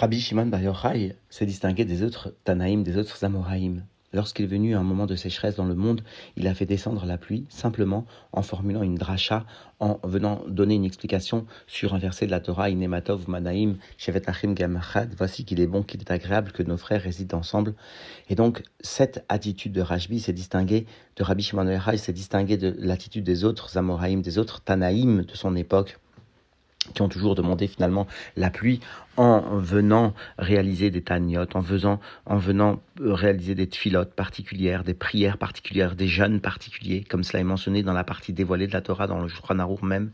Rabbi Shimon Bar Yochai s'est distingué des autres Tanaïm, des autres Amoraïm. Lorsqu'il est venu un moment de sécheresse dans le monde, il a fait descendre la pluie simplement en formulant une dracha, en venant donner une explication sur un verset de la Torah, Inematov Manaim, Shevet Achim Gamachad, voici qu'il est bon, qu'il est agréable que nos frères résident ensemble. Et donc, cette attitude de Rajbi s'est distinguée, de Rabbi Shimon Bar s'est distinguée de l'attitude des autres Amoraïm, des autres Tanaïm de son époque qui ont toujours demandé finalement la pluie en venant réaliser des taniotes, en, faisant, en venant euh, réaliser des tfilotes particulières, des prières particulières, des jeûnes particuliers, comme cela est mentionné dans la partie dévoilée de la Torah, dans le Shulchan même,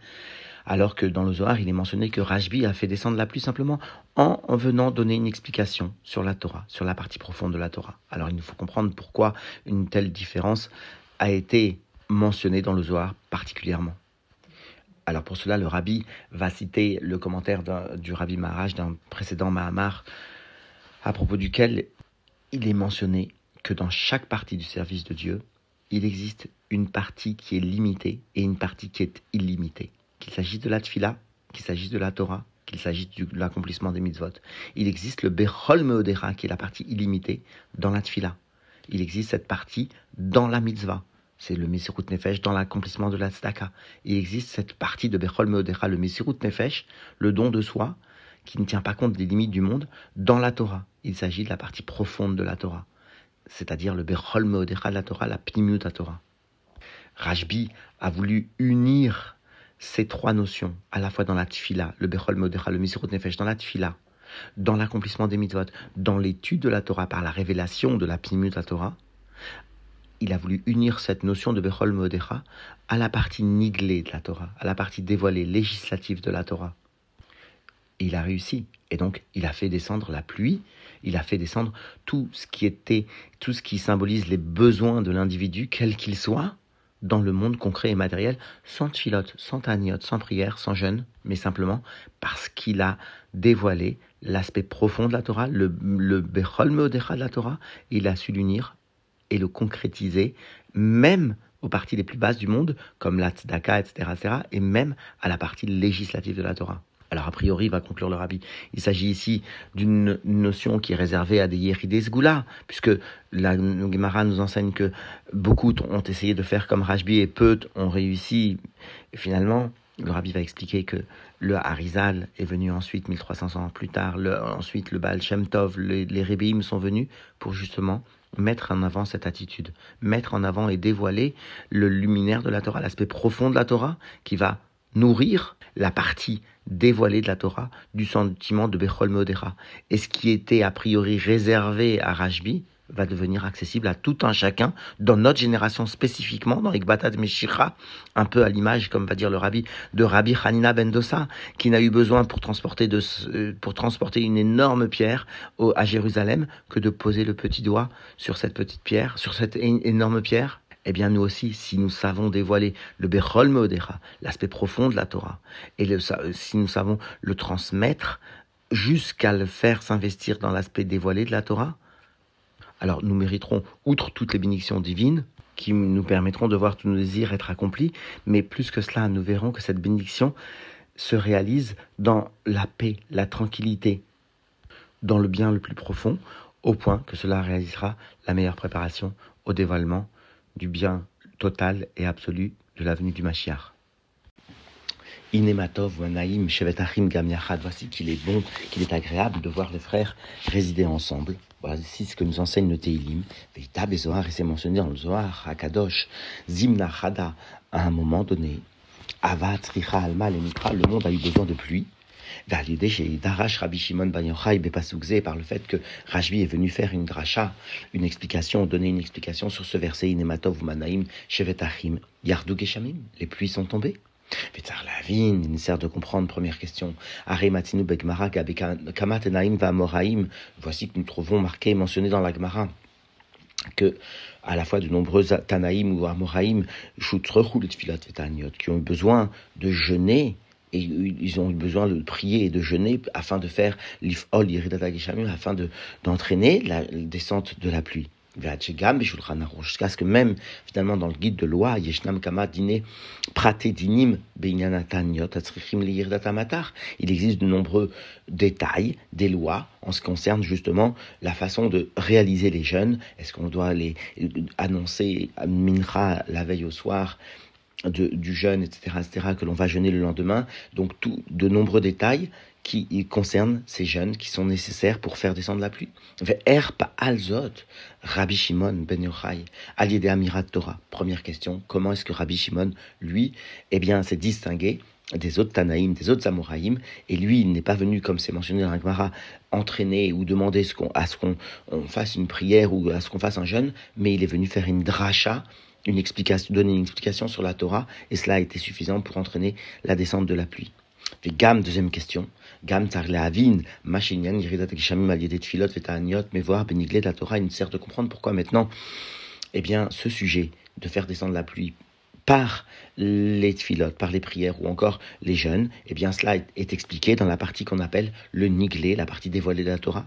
alors que dans le Zohar, il est mentionné que Rajbi a fait descendre la pluie simplement en, en venant donner une explication sur la Torah, sur la partie profonde de la Torah. Alors il nous faut comprendre pourquoi une telle différence a été mentionnée dans le Zohar particulièrement. Alors pour cela, le rabbi va citer le commentaire du rabbi Maharaj d'un précédent Mahamar, à propos duquel il est mentionné que dans chaque partie du service de Dieu, il existe une partie qui est limitée et une partie qui est illimitée. Qu'il s'agisse de la tfila, qu'il s'agisse de la Torah, qu'il s'agisse de l'accomplissement des mitzvot. Il existe le Bechol Meodera, qui est la partie illimitée, dans la tfila. Il existe cette partie dans la mitzvah c'est le Mesirut Nefesh dans l'accomplissement de la tzedaka. Il existe cette partie de Bechol Meodera, le Mesirut Nefesh, le don de soi, qui ne tient pas compte des limites du monde, dans la Torah. Il s'agit de la partie profonde de la Torah, c'est-à-dire le Bechol Meodera de la Torah, la Pnimiut la Torah. Rajbi a voulu unir ces trois notions, à la fois dans la Tfila, le Bechol Meodera, le Mesirut Nefesh, dans la Tfila, dans l'accomplissement des mitzvot, dans l'étude de la Torah par la révélation de la Pnimiut la Torah, il a voulu unir cette notion de Bechol Modecha à la partie niglée de la Torah, à la partie dévoilée, législative de la Torah. il a réussi. Et donc, il a fait descendre la pluie, il a fait descendre tout ce qui était, tout ce qui symbolise les besoins de l'individu, quel qu'il soit, dans le monde concret et matériel, sans tfilote, sans taniote, sans prière, sans jeûne, mais simplement parce qu'il a dévoilé l'aspect profond de la Torah, le, le Bechol Meodecha de la Torah, il a su l'unir et le concrétiser, même aux parties les plus basses du monde, comme la tzedaka, etc., etc., et même à la partie législative de la Torah. Alors a priori, va conclure le rabbi, il s'agit ici d'une notion qui est réservée à des yéridés Goula, puisque la Gemara nous enseigne que beaucoup ont essayé de faire comme Rajbi et peu ont réussi. Et finalement, le rabbi va expliquer que le Harizal est venu ensuite, 1300 ans plus tard, ensuite le Baal Shem Tov, les, les sont venus pour justement mettre en avant cette attitude, mettre en avant et dévoiler le luminaire de la Torah, l'aspect profond de la Torah qui va nourrir la partie dévoilée de la Torah du sentiment de Bechol Modera. Et ce qui était a priori réservé à Rajbi, va devenir accessible à tout un chacun dans notre génération spécifiquement dans Ekbatad Meshira, un peu à l'image, comme va dire le rabbi, de Rabbi Hanina Bendosa, qui n'a eu besoin pour transporter, de, euh, pour transporter une énorme pierre à Jérusalem que de poser le petit doigt sur cette petite pierre, sur cette énorme pierre. Eh bien, nous aussi, si nous savons dévoiler le Bechol Meodera, l'aspect profond de la Torah, et si nous savons le transmettre jusqu'à le faire s'investir dans l'aspect dévoilé de la Torah, alors nous mériterons, outre toutes les bénédictions divines, qui nous permettront de voir tous nos désirs être accomplis, mais plus que cela, nous verrons que cette bénédiction se réalise dans la paix, la tranquillité, dans le bien le plus profond, au point que cela réalisera la meilleure préparation au dévoilement du bien total et absolu de l'avenue du Mashiach. Inematov Naïm Shevetachim Gam voici qu'il est bon, qu'il est agréable de voir les frères résider ensemble. Voici ce que nous enseigne le Teilim. Veitab et et c'est mentionné dans le Zohar, Akadosh, Zimna Chada, à un moment donné. Avat, Richa, Alma, le le monde a eu besoin de pluie. Darash Rabbi Shimon Ben Yochai par le fait que Rajbi est venu faire une dracha, une explication, donner une explication sur ce verset Inematov Manaim Shevetachim Yardou Geshamim. Les pluies sont tombées. Vitzar Lavin, il sert de comprendre, première question. Begmara Naim Vamoraim. Voici que nous trouvons marqué, mentionné dans la Gemara, que à la fois de nombreux Tanaïm ou Amoraim, qui ont eu besoin de jeûner et ils ont eu besoin de prier et de jeûner afin de faire l'ifol afin de d'entraîner la descente de la pluie. Jusqu'à ce que même, finalement, dans le guide de loi, il existe de nombreux détails, des lois, en ce qui concerne justement la façon de réaliser les jeûnes. Est-ce qu'on doit les annoncer à Mincha la veille au soir du jeûne, etc., etc., que l'on va jeûner le lendemain. Donc, tout, de nombreux détails qui concernent ces jeûnes qui sont nécessaires pour faire descendre la pluie. Erpa alzot, Rabbi Shimon ben Yochai, de Amirat Torah. Première question, comment est-ce que Rabbi Shimon, lui, eh bien, s'est distingué des autres Tanaïm, des autres Amoraïm, et lui, il n'est pas venu, comme c'est mentionné dans la entraîner ou demander à ce qu'on fasse une prière ou à ce qu'on fasse un jeûne, mais il est venu faire une dracha, une explication, donner une explication sur la Torah, et cela a été suffisant pour entraîner la descente de la pluie. Gam, deuxième question. Gam avin, machinyan, yiridat gishamim aliédet filot, vetaniot, mais voir beniglé la Torah, il nous sert de comprendre pourquoi maintenant, eh bien, ce sujet de faire descendre la pluie par les tfilotes, par les prières ou encore les jeûnes, eh bien cela est, expliqué dans la partie qu'on appelle le niglé, la partie dévoilée de la Torah.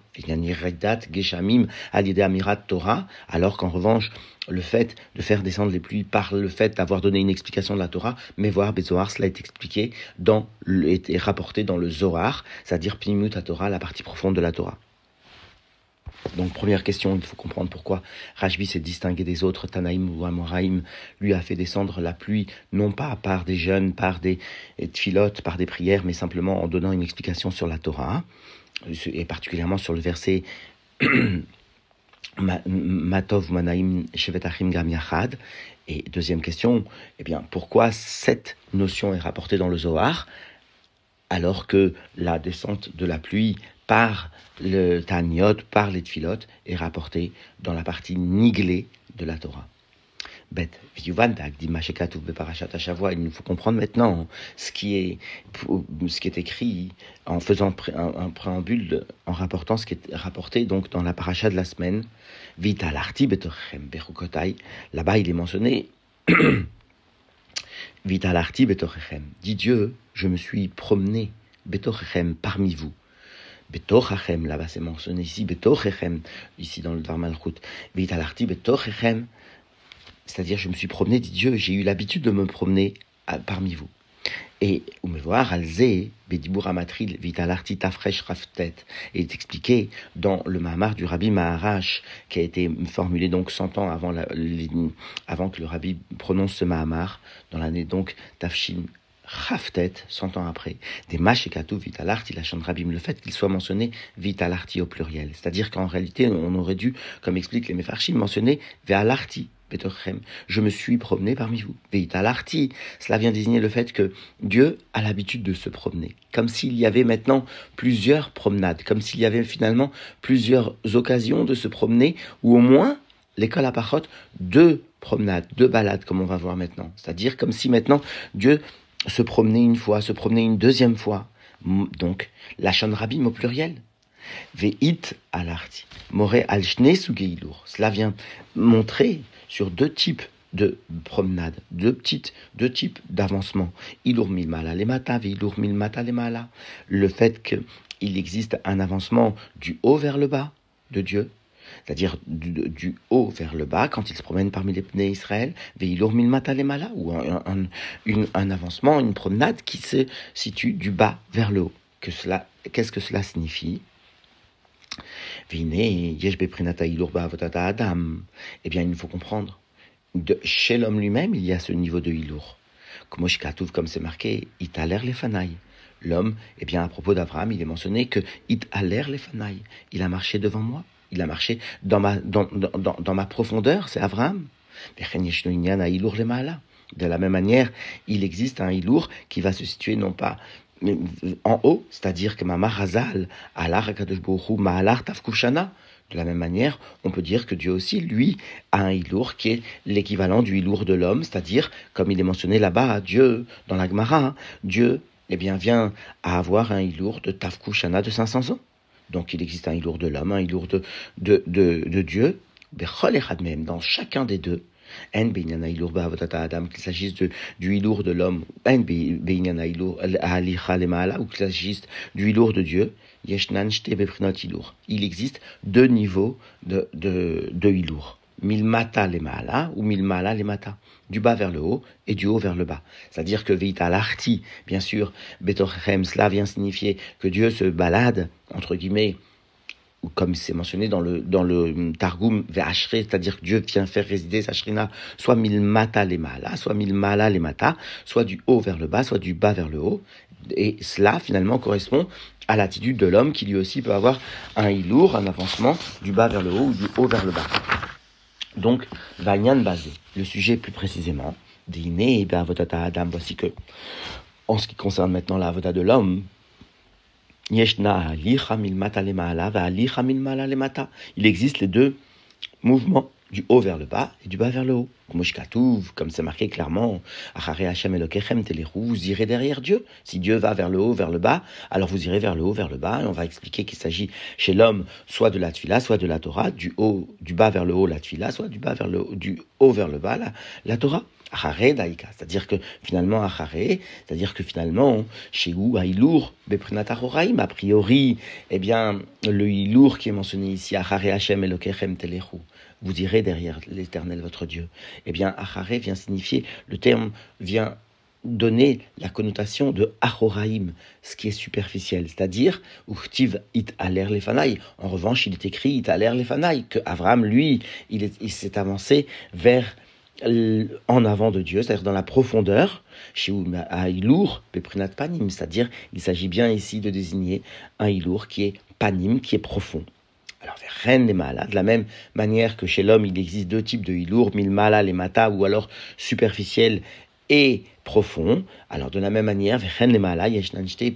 Torah, alors qu'en revanche, le fait de faire descendre les pluies par le fait d'avoir donné une explication de la Torah, mais voir Bezoar, cela est expliqué dans, est rapporté dans le Zohar, c'est-à-dire Pnimut Torah, la partie profonde de la Torah. Donc première question, il faut comprendre pourquoi Rajbi s'est distingué des autres, Tanaïm ou Amoraïm lui a fait descendre la pluie, non pas par des jeûnes, par des tfilotes, par des prières, mais simplement en donnant une explication sur la Torah, et particulièrement sur le verset Matov Manaim Shevetachim Gam Yachad. Et deuxième question, eh bien, pourquoi cette notion est rapportée dans le Zohar alors que la descente de la pluie par le Taniot, par les Tfilot, est rapportée dans la partie niglée de la Torah. Il nous faut comprendre maintenant ce qui est, ce qui est écrit en faisant un, préambule, en rapportant ce qui est rapporté donc dans la paracha de la semaine. Vita Là-bas, il est mentionné. Vita l'arti Dit Dieu, je me suis promené betorchem parmi vous. Betochachem, là-bas c'est mentionné ici, Betochachem, ici dans le Dvarmalchut. Vitalarti Betochachem, c'est-à-dire je me suis promené, dit Dieu, j'ai eu l'habitude de me promener parmi vous. Et voir Alze, Bedibur Amatril, Vitalarti Tafresh Raftet, est expliqué dans le Mahamar du Rabbi Maharash, qui a été formulé donc 100 ans avant, la, avant que le Rabbi prononce ce Mahamar, dans l'année donc Tafshin Raftet, 100 ans après, des Mashekatu Vitalarti, la Rabim, le fait qu'il soit mentionné Vitalarti au pluriel. C'est-à-dire qu'en réalité, on aurait dû, comme explique les Mefarchim, mentionner Vealarti, je me suis promené parmi vous. Vitalarti, cela vient désigner le fait que Dieu a l'habitude de se promener. Comme s'il y avait maintenant plusieurs promenades, comme s'il y avait finalement plusieurs occasions de se promener, ou au moins, l'école à Parot, deux promenades, deux balades, comme on va voir maintenant. C'est-à-dire comme si maintenant Dieu se promener une fois, se promener une deuxième fois. Donc, la Rabim au pluriel. Veit alarti. More al Cela vient montrer sur deux types de promenades, deux petites, deux types d'avancement. Ilur mala le mata, ilur mata le mala. Le fait qu'il existe un avancement du haut vers le bas de Dieu, c'est-à-dire du, haut vers le bas, quand il se promène parmi les pneus Israël, ou un, un avancement, une promenade qui se situe du bas vers le haut. Que cela, qu'est-ce que cela signifie? Eh bien, il faut comprendre. De, chez l'homme lui-même, il y a ce niveau de Hilour. Comme c'est marqué, l'air les fanailles. L'homme, eh bien, à propos d'Abraham, il est mentionné que l'air les fanailles. Il a marché devant moi. Il a marché dans ma, dans, dans, dans ma profondeur, c'est Abraham. De la même manière, il existe un ilour qui va se situer non pas en haut, c'est-à-dire que ma marazal, alar ma'alar tafkushana. De la même manière, on peut dire que Dieu aussi, lui, a un ilour qui est l'équivalent du ilour de l'homme, c'est-à-dire, comme il est mentionné là-bas, Dieu, dans la Gemara, Dieu, eh bien, vient à avoir un ilour de tafkushana de 500 ans. Donc il existe un ilour de l'homme, un ilour de, de, de, de Dieu, même dans chacun des deux. Adam, qu'il s'agisse du ilour de l'homme, ou qu'il s'agisse du ilour de Dieu, il existe deux niveaux de, de, de ilour. Milmata les mala ou milmala les mata, du bas vers le haut et du haut vers le bas. C'est-à-dire que veita l'arti, bien sûr, betorchem, cela vient signifier que Dieu se balade, entre guillemets, ou comme c'est mentionné dans le, dans le Targum, c'est-à-dire que Dieu vient faire résider sa shrina, soit milmata les mala, soit milmala les mata, soit du haut vers le bas, soit du bas vers le haut. Et cela, finalement, correspond à l'attitude de l'homme qui lui aussi peut avoir un ilour, un avancement du bas vers le haut ou du haut vers le bas. Donc, Vanyan basé. Le sujet plus précisément, Dine et Adam, voici que, en ce qui concerne maintenant la de l'homme, il existe les deux mouvements du haut vers le bas et du bas vers le haut. Comme c'est marqué clairement, vous irez derrière Dieu. Si Dieu va vers le haut, vers le bas, alors vous irez vers le haut, vers le bas. Et on va expliquer qu'il s'agit chez l'homme soit de la tfila, soit de la Torah, du haut, du bas vers le haut, la tfila, soit du bas vers le haut, du haut vers le bas, la, la Torah. C'est-à-dire que finalement, c'est-à-dire que finalement, chez où Aïlour, a priori, eh bien, le Ilour qui est mentionné ici, Achare Hashem Elokechem Telechu, vous irez derrière l'éternel votre Dieu. Eh bien, Achare vient signifier, le terme vient donner la connotation de Achoraim, ce qui est superficiel, c'est-à-dire Uchtiv it aler lefanai. En revanche, il est écrit it aler lefanai, que Avram, lui, il s'est avancé vers en avant de Dieu, c'est-à-dire dans la profondeur, chez Ilour, Peprinat Panim, c'est-à-dire il s'agit bien ici de désigner un Ilour qui est Panim, qui est profond. Alors, vers les Mala, de la même manière que chez l'homme, il existe deux types de Ilour, Milmala, les Mata, ou alors superficiel et profond. Alors, de la même manière, vers les Mala, Yeshnanchte et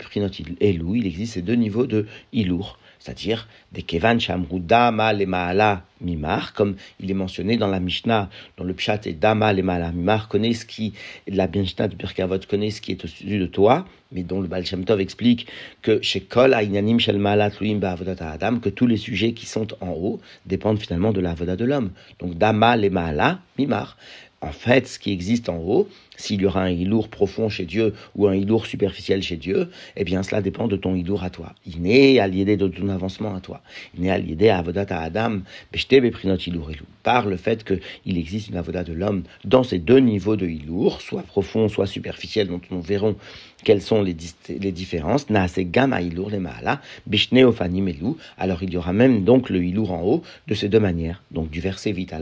Elou, il existe ces deux niveaux de Ilour c'est-à-dire des Kevan Dama le Maala Mimar, comme il est mentionné dans la Mishnah, dans le Pshat et Dama le Maala Mimar, connaît ce qui, la Mishnah de Birkavot connaît ce qui est au-dessus de toi, mais dont le Baal Tov explique que chez Kol Ainanim Shel Maala Tluim Adam, que tous les sujets qui sont en haut dépendent finalement de la Avoda de l'homme. Donc Dama le Maala Mimar. En fait, ce qui existe en haut, s'il y aura un ilour profond chez Dieu ou un ilour superficiel chez Dieu, eh bien cela dépend de ton ilour à toi. Il n'est à l'idée de ton avancement à toi. Il n'est à l'idée à avodat à Adam, par le fait qu'il existe une avodat de l'homme dans ces deux niveaux de ilour, soit profond, soit superficiel, dont nous verrons quelles sont les, différences. gamma ilour les maala, Alors il y aura même donc le ilour en haut de ces deux manières. Donc du verset vite à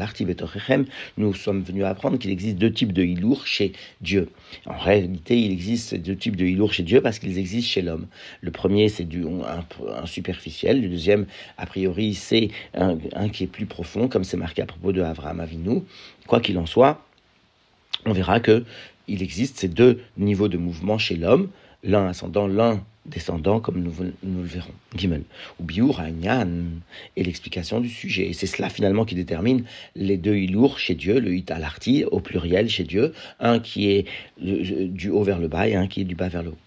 nous sommes venus apprendre qu'il existe deux types de ilour chez Dieu. En réalité, il existe deux types de hilour chez Dieu parce qu'ils existent chez l'homme. Le premier, c'est du, un, superficiel. Le deuxième, a priori, c'est un, qui est plus profond, comme c'est marqué à propos de Avraham Avinu. Quoi qu'il en soit, on verra que il existe ces deux niveaux de mouvement chez l'homme, l'un ascendant, l'un descendant, comme nous, nous le verrons. Gimel. Ou Biur et l'explication du sujet. Et c'est cela finalement qui détermine les deux ilours chez Dieu, le hit alarti au pluriel chez Dieu, un qui est du haut vers le bas et un qui est du bas vers le haut.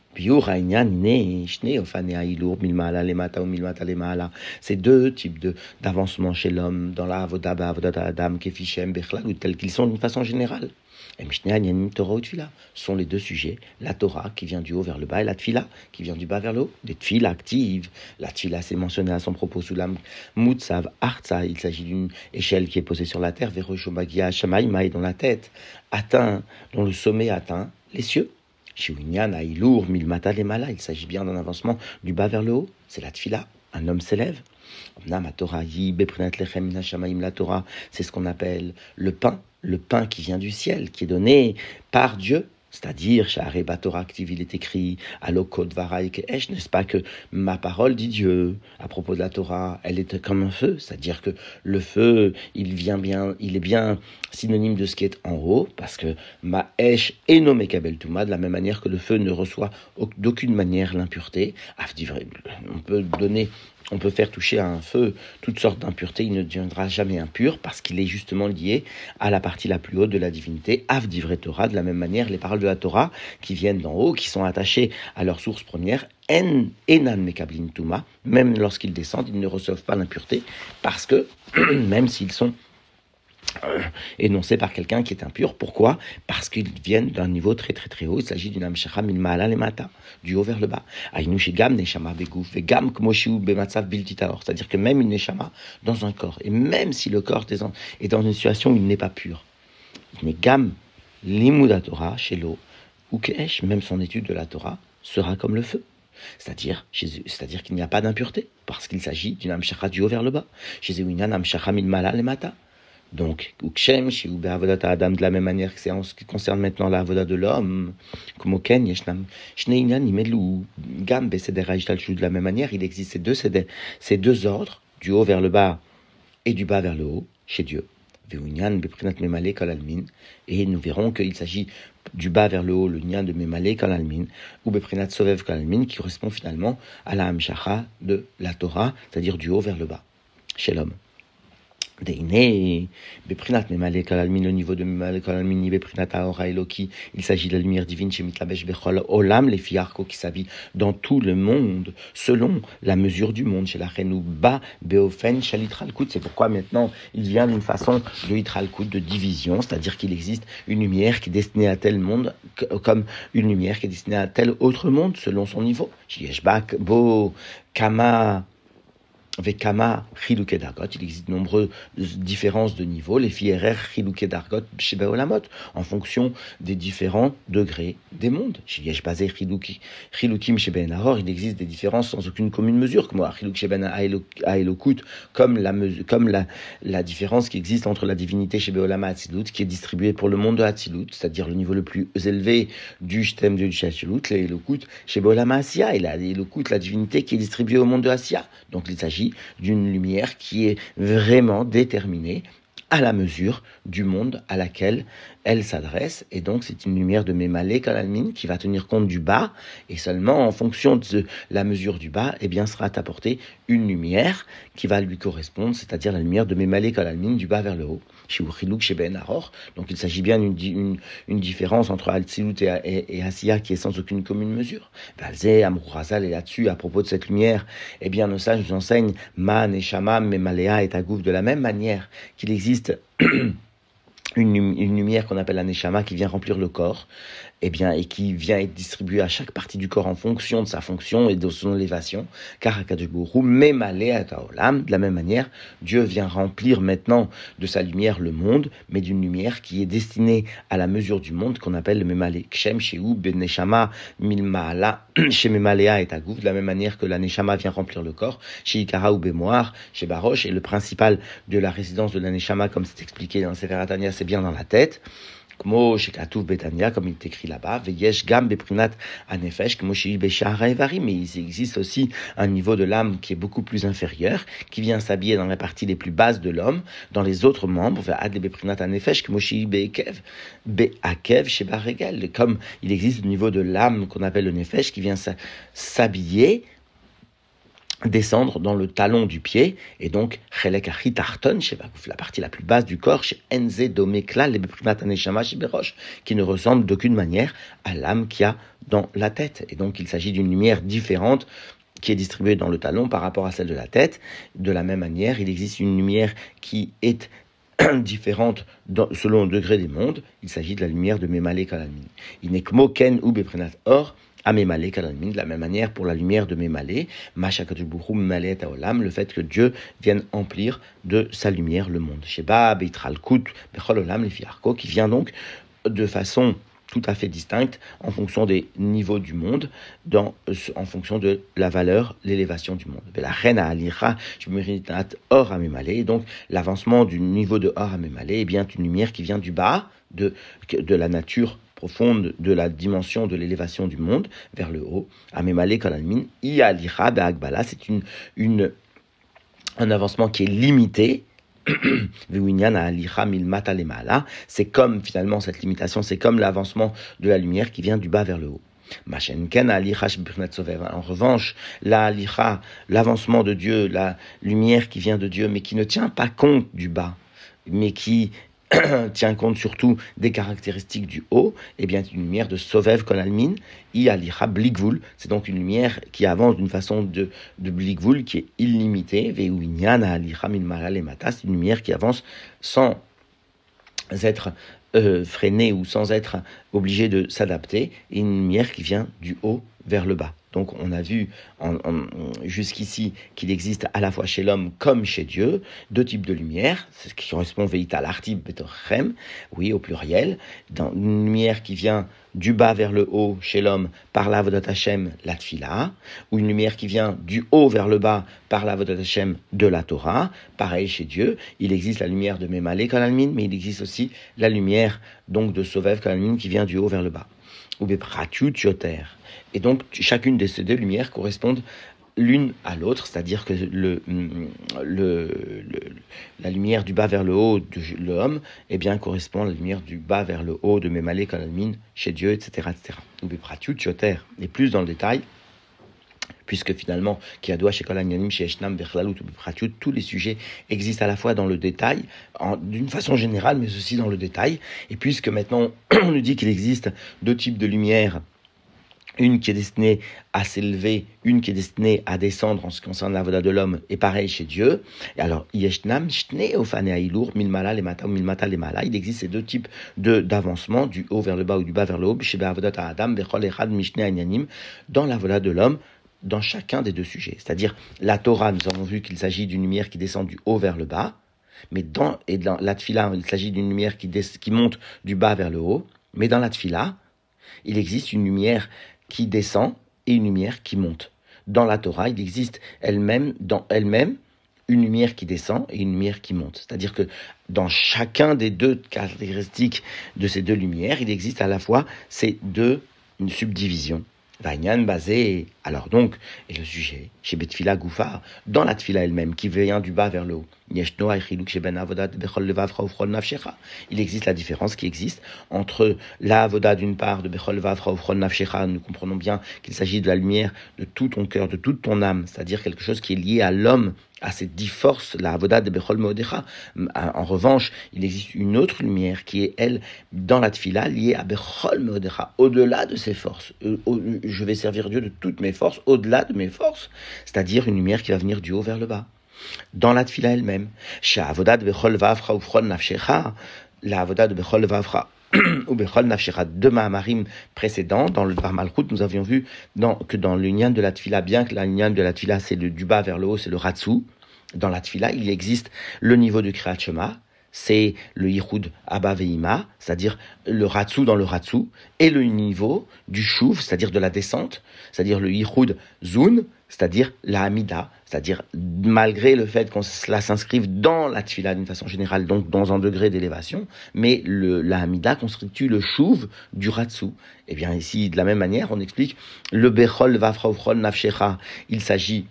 C'est deux types d'avancement chez l'homme dans la Avodaba, Avodata Adam, Kefishem, Bechlal, tels qu'ils sont d'une façon générale. Et Torah ou Tfila sont les deux sujets. La Torah qui vient du haut vers le bas et la Tfila qui vient du bas vers le haut. Des Tfila actives. La Tfila, c'est mentionné à son propos sous la Mutsav Artsa. Il s'agit d'une échelle qui est posée sur la terre, vers Shamaï Shamaïmaï dans la tête, atteint, dont le sommet atteint les cieux. Aïlour, Milmata, les Mala. Il s'agit bien d'un avancement du bas vers le haut. C'est la Tfila. Un homme s'élève. C'est ce qu'on appelle le pain le pain qui vient du ciel, qui est donné par Dieu. C'est-à-dire, il est écrit, n'est-ce pas que ma parole dit Dieu? À propos de la Torah, elle est comme un feu, c'est-à-dire que le feu, il vient bien, il est bien synonyme de ce qui est en haut, parce que ma Esh est nommé Kabel Touma, de la même manière que le feu ne reçoit d'aucune manière l'impureté. On peut donner on peut faire toucher à un feu toutes sortes d'impuretés, il ne deviendra jamais impur parce qu'il est justement lié à la partie la plus haute de la divinité, Av Torah, de la même manière les paroles de la Torah qui viennent d'en haut, qui sont attachées à leur source première, En Enan Mekablin Tuma, même lorsqu'ils descendent, ils ne reçoivent pas l'impureté parce que même s'ils sont énoncé par quelqu'un qui est impur. Pourquoi? Parce qu'ils viennent d'un niveau très très très haut. Il s'agit d'une amshacha min le mata, du haut vers le bas. C'est-à-dire que même une neshama dans un corps, et même si le corps est dans une situation où il n'est pas pur, mais gam limuda Torah chez l'eau, ou même son étude de la Torah, sera comme le feu. C'est-à-dire, c'est-à-dire qu'il n'y a pas d'impureté, parce qu'il s'agit d'une amshacha du haut vers le bas. Min le mata. Donc, Ukshem, Shiube Avodat Adam, de la même manière que c'est en ce qui concerne maintenant la Avodat de l'homme, comme Ken, Yeshnam, Shneinyan, Imedlu, Gam, de la même manière, il existe ces deux, ces deux ordres, du haut vers le bas et du bas vers le haut, chez Dieu. Et nous verrons qu'il s'agit du bas vers le haut, le nyan de Memale Kalalmin, ou Beprinat Sovev Kalalmin, qui correspond finalement à la Hamshacha de la Torah, c'est-à-dire du haut vers le bas, chez l'homme. Deine, Beprinat Memale Kalalmin, le niveau de il s'agit de la lumière divine chez Bechol Olam, les fiarko qui s'habillent dans tout le monde, selon la mesure du monde, chez la reine Ba, Beofen, Shalitralkut. C'est pourquoi maintenant il vient d'une façon de Itralkut, de division, c'est-à-dire qu'il existe une lumière qui est destinée à tel monde, comme une lumière qui est destinée à tel autre monde, selon son niveau. Bo, Kama, Vekama Chiluke Dargot, il existe de nombreuses différences de niveau, les FIRR Chiluke Dargot chez Olamot, en fonction des différents degrés des mondes. Chez Yesh Bazé Chilukim chez Ben il existe des différences sans aucune commune mesure, comme Chiluk chez comme, la, comme la, différence qui existe entre la divinité chez Beolama Atzilut, qui est distribuée pour le monde de Atzilut, c'est-à-dire le niveau le plus élevé du Shtem de Atzilut, l'Aelokut chez Beolama Asya, et la la divinité qui est distribuée au monde de Asya. Donc il s'agit d'une lumière qui est vraiment déterminée à la mesure du monde à laquelle elle s'adresse. Et donc, c'est une lumière de Mémalé qui va tenir compte du bas. Et seulement en fonction de la mesure du bas, eh bien, sera apportée une lumière qui va lui correspondre, c'est-à-dire la lumière de Mémalé Kalalmin du bas vers le haut. Ben donc il s'agit bien d'une une, différence entre Altsilut et, et, et Asiya qui est sans aucune commune mesure. Valzé, Amourazal est là-dessus à propos de cette lumière. Eh bien, nos sages nous enseignent Man et Shama, Memalea et Agouf de la même manière qu'il existe une, lumière qu'on appelle la Neshama qui vient remplir le corps, et eh bien, et qui vient être distribuée à chaque partie du corps en fonction de sa fonction et de son élévation. Car de la même manière, Dieu vient remplir maintenant de sa lumière le monde, mais d'une lumière qui est destinée à la mesure du monde qu'on appelle le Memale Kshem, Sheu, Ben Neshama, Milmaala, chez Memalea et Agouf, de la même manière que la Neshama vient remplir le corps, chez Ikara ou Bemoar, chez Baroche, et le principal de la résidence de la Neshama, comme c'est expliqué dans Sefer c'est bien dans la tête. Comme il écrit là-bas, Veyesh Gam Beprinat Anefesh, mais il existe aussi un niveau de l'âme qui est beaucoup plus inférieur, qui vient s'habiller dans la partie les plus basses de l'homme, dans les autres membres, Beprinat Anefesh, Bekev, Beakev, comme il existe au niveau de l'âme qu'on appelle le Nefesh, qui vient s'habiller descendre dans le talon du pied, et donc Chelek Achitarton, la partie la plus basse du corps, chez Enze Domekla, qui ne ressemble d'aucune manière à l'âme qu'il y a dans la tête. Et donc il s'agit d'une lumière différente qui est distribuée dans le talon par rapport à celle de la tête. De la même manière, il existe une lumière qui est différente selon le degré des mondes. Il s'agit de la lumière de Memale Kalamin. Inekmoken ou Beprenat Or, à Mémalé, de la même manière pour la lumière de Mémalé, Taolam, le fait que Dieu vienne emplir de sa lumière le monde. Sheba, Beitralkut, Bechololam, les Fiarko, qui vient donc de façon tout à fait distincte en fonction des niveaux du monde, dans, en fonction de la valeur, l'élévation du monde. La reine à Alira, Or à Mémalé, donc l'avancement du niveau de Or à Mémalé est bien une lumière qui vient du bas, de, de la nature de la dimension de l'élévation du monde vers le haut. Amemale Kalalmin, Ialicha Be'agbala, c'est une, une, un avancement qui est limité. C'est comme finalement cette limitation, c'est comme l'avancement de la lumière qui vient du bas vers le haut. En revanche, l'avancement de Dieu, la lumière qui vient de Dieu, mais qui ne tient pas compte du bas, mais qui tient compte surtout des caractéristiques du haut, et bien une lumière de Sovev Kolalmin, Ialicha Blikvul, c'est donc une lumière qui avance d'une façon de, de qui est illimitée, Veuinyan Alicha Milmala Lemata, c'est une lumière qui avance sans être euh, freiné ou sans être obligé de s'adapter, et une lumière qui vient du haut vers le bas. Donc on a vu jusqu'ici qu'il existe à la fois chez l'homme comme chez Dieu deux types de lumière, ce qui correspond à l'artib betorchem, oui au pluriel, dans une lumière qui vient du bas vers le haut chez l'homme par la Hashem, la Tfila, ou une lumière qui vient du haut vers le bas par la Hashem de la Torah. Pareil chez Dieu, il existe la lumière de Memale Kalalmin, mais il existe aussi la lumière donc de Sovev Kalalmin qui vient du haut vers le bas. Ou Yoter. Et donc, chacune de ces deux lumières correspondent l'une à l'autre, c'est-à-dire que le, le, la lumière du bas vers le haut de l'homme eh bien, correspond à la lumière du bas vers le haut de Memale Kalalmin chez Dieu, etc. etc. Et plus dans le détail, puisque finalement, tous les sujets existent à la fois dans le détail, d'une façon générale, mais aussi dans le détail. Et puisque maintenant, on nous dit qu'il existe deux types de lumière une qui est destinée à s'élever, une qui est destinée à descendre en ce qui concerne la voda de l'homme, et pareil chez Dieu. Et alors, il existe ces deux types de d'avancement, du haut vers le bas ou du bas vers le haut, dans la voda de l'homme, dans chacun des deux sujets. C'est-à-dire, la Torah, nous avons vu qu'il s'agit d'une lumière qui descend du haut vers le bas, mais dans, et dans la Tfila, il s'agit d'une lumière qui, monte du bas vers le haut, mais dans la Tfila, il existe une lumière qui descend et une lumière qui monte. Dans la Torah, il existe elle-même, dans elle-même, une lumière qui descend et une lumière qui monte. C'est-à-dire que dans chacun des deux caractéristiques de ces deux lumières, il existe à la fois ces deux subdivisions. Vaignan basé. Alors donc, et le sujet, chez Betfila Goufa, dans la Tfila elle-même, qui vient du bas vers le haut, il existe la différence qui existe entre la avoda d'une part de Bechol Vavra nous comprenons bien qu'il s'agit de la lumière de tout ton cœur, de toute ton âme, c'est-à-dire quelque chose qui est lié à l'homme, à ces dix forces, la avoda de Bechol Modecha. En revanche, il existe une autre lumière qui est, elle, dans la tfila, liée à Bechol Modecha, au-delà de ses forces. Euh, je vais servir Dieu de toutes mes forces, au-delà de mes forces, c'est-à-dire une lumière qui va venir du haut vers le bas dans la tfila elle-même. La avoda de Bechol Vavra ou Bechol Nafshecha, deux Mahamarim précédents, dans le Bar Malchut, nous avions vu que dans l'union de la tfila, bien que l'union de la tfila, c'est du bas vers le haut, c'est le Ratsu, dans la tfila, il existe le niveau de Kriyat Shema, c'est le Yichud Abba c'est-à-dire le Ratsu dans le Ratsu, et le niveau du Shuv, c'est-à-dire de la descente, c'est-à-dire le Yichud Zun, c'est-à-dire la Hamida, c'est-à-dire malgré le fait qu'on cela s'inscrive dans la Tfila d'une façon générale, donc dans un degré d'élévation, mais la Hamida constitue le Shuv du Ratsu. Et eh bien ici, de la même manière, on explique le Bechol Vafraufron Nafshecha, il s'agit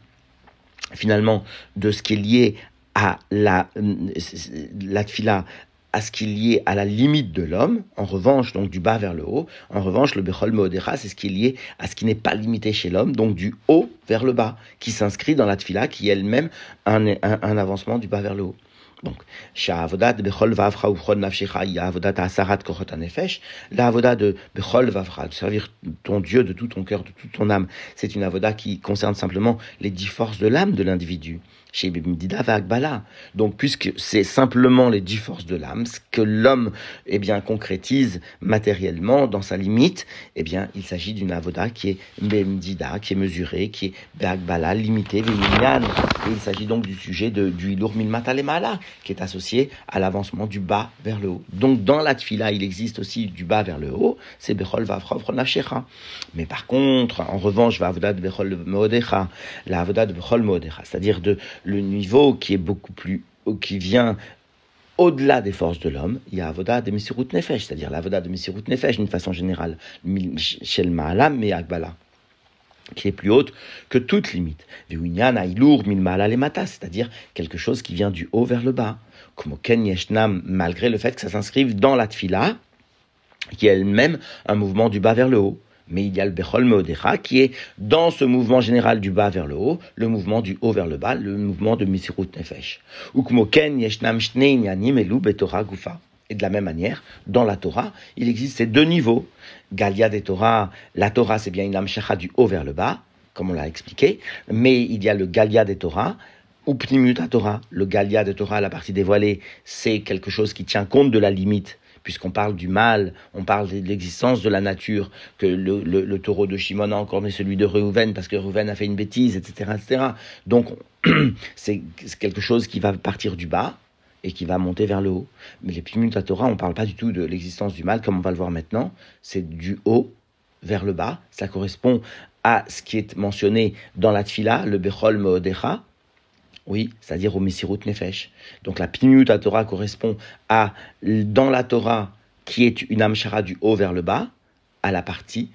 finalement de ce qui est lié à la, la tfila, à ce qui est lié à la limite de l'homme, en revanche, donc du bas vers le haut, en revanche, le Bechol Meodera, c'est ce qui est lié à ce qui n'est pas limité chez l'homme, donc du haut vers le bas, qui s'inscrit dans la tfila, qui est elle-même un, un, avancement du bas vers le haut. Donc. La avoda de bechol vavra, de servir ton Dieu de tout ton cœur, de toute ton âme, c'est une avoda qui concerne simplement les dix forces de l'âme de l'individu chez Vagbala. Donc, puisque c'est simplement les dix forces de l'âme, ce que l'homme eh bien, concrétise matériellement dans sa limite, eh bien, il s'agit d'une avoda qui est Bemdida, qui est mesurée, qui est Vagbala, limitée, Et il s'agit donc du sujet de, du Ilur Matalemala, qui est associé à l'avancement du bas vers le haut. Donc, dans la tfila, il existe aussi du bas vers le haut, c'est Bechol Vavra Mais par contre, en revanche, Vavoda de Bechol Modecha, la avoda de Bechol Modecha, c'est-à-dire de le niveau qui est beaucoup plus, qui vient au-delà des forces de l'homme, il y a Avoda de Messirut Nefesh, c'est-à-dire l'Avoda de Messirut Nefesh d'une façon générale, Shel Ma'alam et Agbala, qui est plus haute que toute limite. C'est-à-dire quelque chose qui vient du haut vers le bas. Comme Ken Yeshnam, malgré le fait que ça s'inscrive dans la Tfila, qui est elle-même un mouvement du bas vers le haut mais il y a le Bechol Meodecha qui est dans ce mouvement général du bas vers le haut, le mouvement du haut vers le bas, le mouvement de Misirut Nefesh. Yeshnam Betorah Gufa. Et de la même manière, dans la Torah, il existe ces deux niveaux. Galia des Torah, la Torah c'est bien une amshacha du haut vers le bas, comme on l'a expliqué, mais il y a le Galia des Torah, Ou Torah, le Galia de Torah, la partie dévoilée, c'est quelque chose qui tient compte de la limite puisqu'on parle du mal, on parle de l'existence de la nature, que le, taureau de Shimon a encore né celui de Reuven parce que Reuven a fait une bêtise, etc. etc. Donc c'est quelque chose qui va partir du bas et qui va monter vers le haut. Mais les Pimut Torah, on ne parle pas du tout de l'existence du mal comme on va le voir maintenant, c'est du haut vers le bas, ça correspond à ce qui est mentionné dans la Tfila, le Bechol Meodecha, oui, c'est-à-dire au Mesirut Nefesh. Donc la Pnimut Torah correspond à, dans la Torah, qui est une Amshara du haut vers le bas, à la partie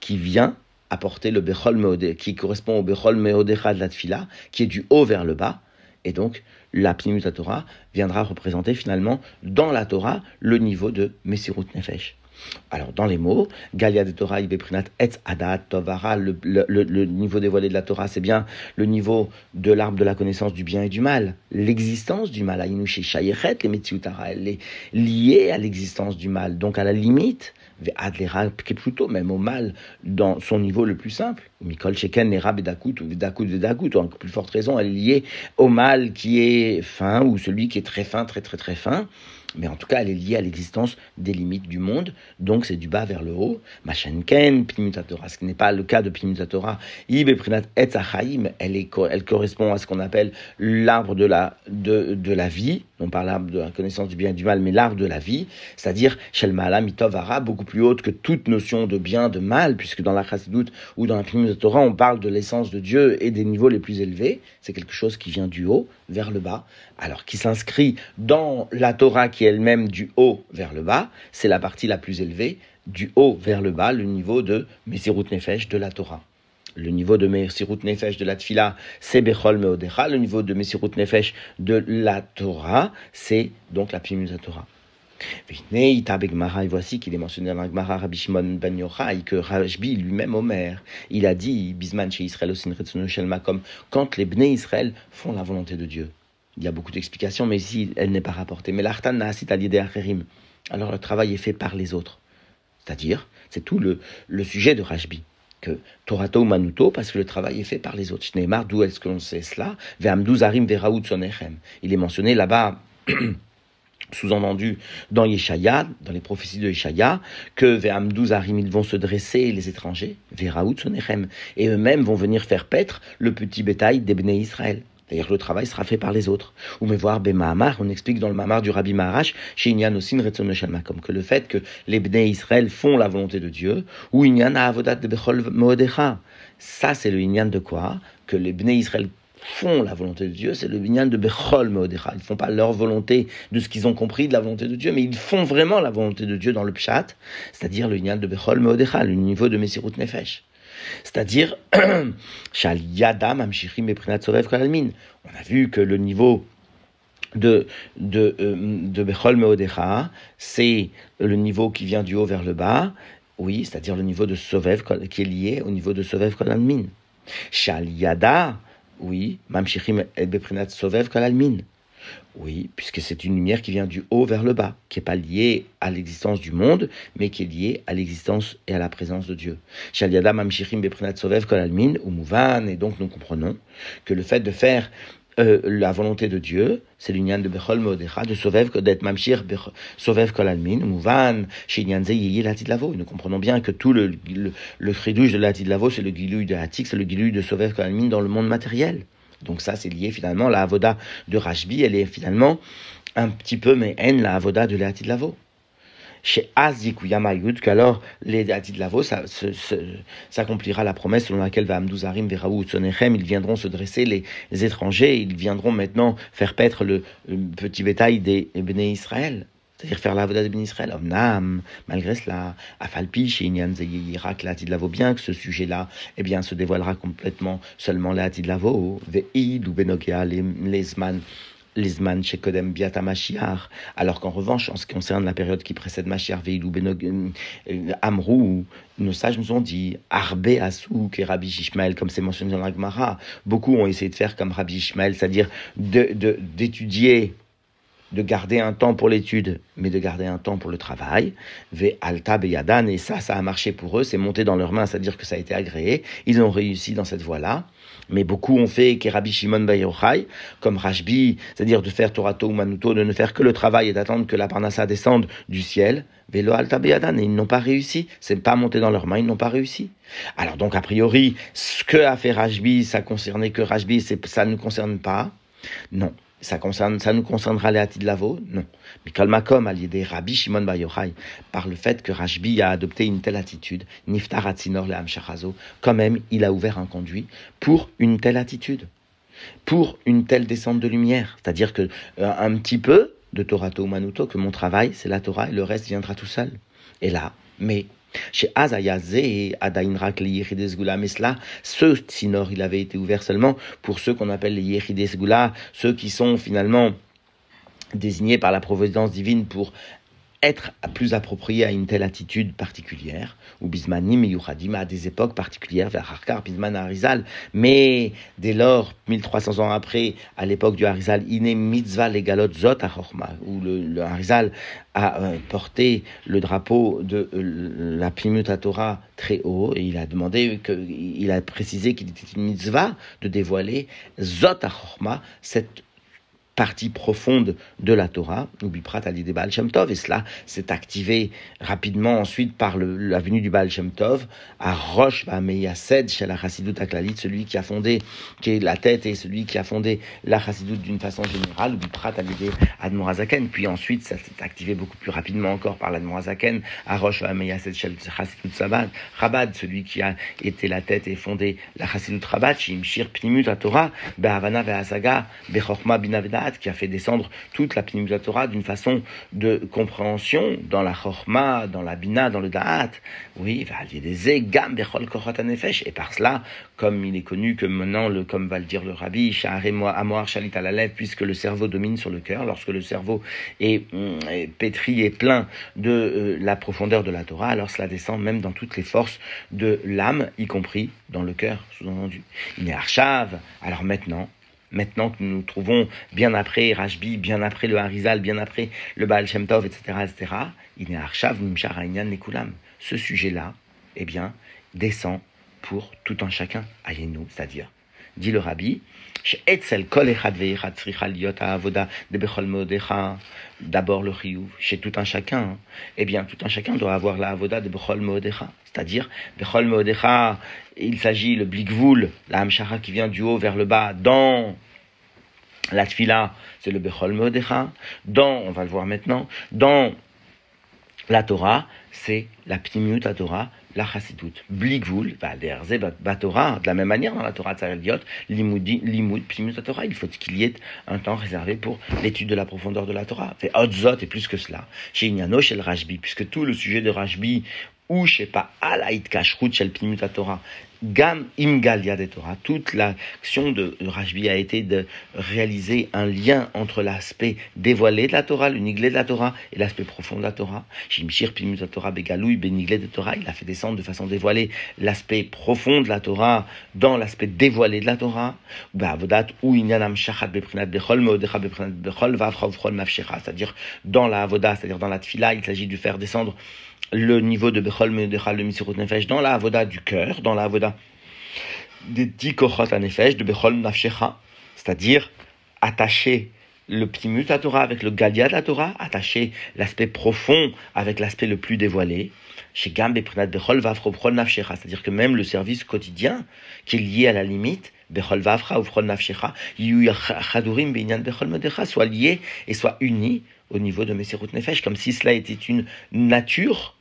qui vient apporter le Bechol qui correspond au Bechol Meodecha de la Tfila, qui est du haut vers le bas. Et donc, la Pnimut Torah viendra représenter finalement dans la Torah le niveau de Mesirut Nefesh. Alors, dans les mots, Galia de Torah, Ibeprinat, Etz Adat, Tovara, le, le, niveau dévoilé de la Torah, c'est bien le niveau de l'arbre de la connaissance du bien et du mal. L'existence du mal, Shayechet, les elle est liée à l'existence du mal. Donc, à la limite, plutôt même au mal dans son niveau le plus simple. Mikol Sheken, Nera Bedakut, ou Vedakut, Vedakut, en plus forte raison, elle est liée au mal qui est fin, ou celui qui est très fin, très très très fin mais en tout cas, elle est liée à l'existence des limites du monde, donc c'est du bas vers le haut. Machenken, Pnimutatora, ce qui n'est pas le cas de Pnimutatora, Ibeprinat Etzachaim, elle, elle correspond à ce qu'on appelle l'arbre de la, de, de la vie, non pas l'arbre de la connaissance du bien et du mal, mais l'arbre de la vie, c'est-à-dire Shelmala Mitovara, beaucoup plus haute que toute notion de bien, de mal, puisque dans la Chassidut ou dans la Pnimutatora, on parle de l'essence de Dieu et des niveaux les plus élevés, c'est quelque chose qui vient du haut vers le bas, alors qui s'inscrit dans la Torah qui elle-même du haut vers le bas, c'est la partie la plus élevée, du haut vers le bas, le niveau de Mesirut Nefesh de la Torah. Le niveau de Mesirut Nefesh de la Tfila, c'est Bechol Meodecha. Le niveau de Mesirut Nefesh de la Torah, c'est donc la Pnimusa Torah. Et voici qu'il est mentionné dans la Gemara Rabbi Shimon ben Yochai que Rajbi lui-même Omer, il a dit Bisman chez Israël comme quand les Bnei Israël font la volonté de Dieu. Il y a beaucoup d'explications, mais ici, elle n'est pas rapportée. Mais l'artan. Alors le travail est fait par les autres. C'est-à-dire, c'est tout le, sujet de Rajbi que Torato Manuto, parce que le travail est fait par les autres. Shneimar, d'où est-ce que l'on sait cela? Il est mentionné là-bas, sous-entendu dans Yeshaya, dans les prophéties de Yeshaya, que Ve'amdouzarim, ils vont se dresser, les étrangers, veraout sonechem, et eux-mêmes vont venir faire paître le petit bétail des Israël. C'est-à-dire le travail sera fait par les autres. Ou mais voir Mahamar, on explique dans le Mahamar du Rabbi Maharash, chez Inyan aussi comme que le fait que les Bnei Israël font la volonté de Dieu, ou Inyan avodat de Bechol Modecha. Ça, c'est le Inyan de quoi? Que les Bnei Israël font la volonté de Dieu, c'est le Inyan de Bechol Modecha. Ils ne font pas leur volonté de ce qu'ils ont compris de la volonté de Dieu, mais ils font vraiment la volonté de Dieu dans le Pshat, c'est-à-dire le Inyan de Bechol Modecha, le niveau de Messirut Nefesh. C'est-à-dire, on a vu que le niveau de, de, euh, de Bechol Meodecha, c'est le niveau qui vient du haut vers le bas, oui, c'est-à-dire le niveau de Sovev qui est lié au niveau de Sovev Kolalmin. Shal Yada, oui, Mamshichim et Beprinat Sovev Kolalmin. Oui, puisque c'est une lumière qui vient du haut vers le bas, qui n'est pas liée à l'existence du monde, mais qui est liée à l'existence et à la présence de Dieu. Et donc nous comprenons que le fait de faire euh, la volonté de Dieu, c'est l'union de Bechol Modecha, de Sovev, d'être Mamshir, Sovev Kolalmin, Mouvan, Shinyan Zeyi, Latid Lavo. Nous comprenons bien que tout le, le, le de Lavo, c'est le Gilouï de Hatik, c'est le Gilouï de Sovev Kolalmin dans le monde matériel. Donc ça, c'est lié finalement, la avoda de Rashbi, elle est finalement un petit peu, mais en la avoda de Léati de Lavo. Chez Azikuyama qu'alors les Léati de Lavo, s'accomplira la promesse selon laquelle Vamdouzarim, Veraou, Tsonechem, ils viendront se dresser, les, étrangers, ils viendront maintenant faire paître le, petit bétail des Béné Israël c'est-à-dire faire la de Ben Israël. Omnam, malgré cela, Afalpi, chez Inyan Irak, la Lavo, bien que ce sujet-là, eh bien, se dévoilera complètement seulement la Lavo, Ve'id ou Benokia, Lesman, Lesman chez Kodem Biata Mashiach, alors qu'en revanche, en ce qui concerne la période qui précède Mashiach, Ve'id ou euh, Amrou, nos sages nous ont dit Arbe Asouk et Rabbi Ishmael, comme c'est mentionné dans la Gemara. Beaucoup ont essayé de faire comme Rabbi Ishmael, c'est-à-dire d'étudier de, de garder un temps pour l'étude, mais de garder un temps pour le travail. Ve alta beyadan, et ça, ça a marché pour eux, c'est monté dans leurs mains, c'est-à-dire que ça a été agréé. Ils ont réussi dans cette voie-là. Mais beaucoup ont fait Rabbi Shimon Bayochai, comme Rashbi, c'est-à-dire de faire Torato ou Manuto, de ne faire que le travail et d'attendre que la Parnassa descende du ciel. Velo Alta et ils n'ont pas réussi. C'est pas monté dans leurs mains, ils n'ont pas réussi. Alors donc, a priori, ce que a fait Rashbi, ça concernait que Rashbi, ça ne concerne pas. Non. Ça, nous concernera les de Lavo? Non. Mais Kalmakom, à l'idée Rabbi Shimon Bar Yochai, par le fait que Rashbi a adopté une telle attitude, Niftar Atzinor le quand même, il a ouvert un conduit pour une telle attitude, pour une telle descente de lumière. C'est-à-dire que euh, un petit peu de Torah Manuto, que mon travail, c'est la Torah, et le reste viendra tout seul. Et là, mais chez Azayazé, Adainrak, les Yechides mais cela, ce Tsinor, il avait été ouvert seulement pour ceux qu'on appelle les Yechides ceux qui sont finalement désignés par la providence divine pour être plus approprié à une telle attitude particulière, ou bismanim yuchadim à des époques particulières, vers Harkar, bisman Harizal, mais dès lors, 1300 ans après, à l'époque du Harizal, iné mitzvah legalot zot où le, Harizal a euh, porté le drapeau de euh, la Plymouth Torah très haut, et il a demandé, que, il a précisé qu'il était une mitzvah de dévoiler zot cette partie profonde de la Torah, Ubiprat l'idée Baal Shem Tov, et cela s'est activé rapidement ensuite par le, la venue du Baal Shem Tov à Rosh Bameyased chez la Chassidut Aklalit, celui qui a fondé, qui est la tête et celui qui a fondé la Chassidut d'une façon générale, Ubiprat l'idée Admorazaken, puis ensuite ça s'est activé beaucoup plus rapidement encore par l'Admorazaken à Rosh Bameyased chez la Chassidut Sabad, Rabad, celui qui a été la tête et fondé la Chassidut Rabad, Shimshir Pnimut Torah, Be'avana Ve'asaga, Bechorma Binaveda qui a fait descendre toute la Pnimut Torah d'une façon de compréhension dans la Chorma, dans la Bina, dans le Da'at. Oui, des. Et par cela, comme il est connu que maintenant, le, comme va le dire le Rabbi, Amoar Shalit Alalev, puisque le cerveau domine sur le cœur, lorsque le cerveau est, mm, pétri et plein de euh, la profondeur de la Torah, alors cela descend même dans toutes les forces de l'âme, y compris dans le cœur, sous-entendu. Il est Archav. Alors maintenant, maintenant que nous nous trouvons bien après Rashbi, bien après le Harizal, bien après le Baal Shem Tov, etc., etc., il. Ce sujet-là, eh bien, descend pour tout un chacun, nous, c'est-à-dire, dit le Rabbi, d'abord le chiyuv, chez tout un chacun, eh bien, tout un chacun doit avoir la avoda de bechol modecha, c'est-à-dire, bechol modecha, il s'agit le blikvul, la hamshara qui vient du haut vers le bas, dans la tfila, c'est le bechol modecha, dans, on va le voir maintenant, dans la Torah, c'est la pnimiut Torah, la chassidut. Bligvul, Torah, de la même manière dans la Torah Tzareliot, limoud, pnimiut Torah, il faut qu'il y ait un temps réservé pour l'étude de la profondeur de la Torah. Fait Otzot et plus que cela. Chez Inyano, chez le Rajbi, puisque tout le sujet de Rajbi, ou je sais pas, alaït kashrut shel pnimut Torah, Gam Imgalia de Torah, toute l'action de Rajbi a été de réaliser un lien entre l'aspect dévoilé de la Torah, le niglé de la Torah, et l'aspect profond de la Torah. Shimshir Pimut Torah Begaloui Beniglé de Torah, il a fait de façon dévoilée l'aspect profond de la Torah dans l'aspect dévoilé de la Torah. c'est-à-dire dans la Avoda, c'est-à-dire dans la Tfila, il s'agit de faire descendre le niveau de Bechol Meodecha, le Misirut Nefesh, dans la Avoda du cœur, dans la Avoda des dix kochot nefesh de Bechol Nafshecha, c'est-à-dire attacher le ptimut à Torah avec le galia de la Torah, attacher l'aspect profond avec l'aspect le plus dévoilé. Chez Nafshecha, c'est-à-dire que même le service quotidien qui est lié à la limite, Bechol Vafra ou Nafshecha, Chadurim Binyan Bechol Medecha, soit lié et soit uni au niveau de Messerut Nefesh, comme si cela était une nature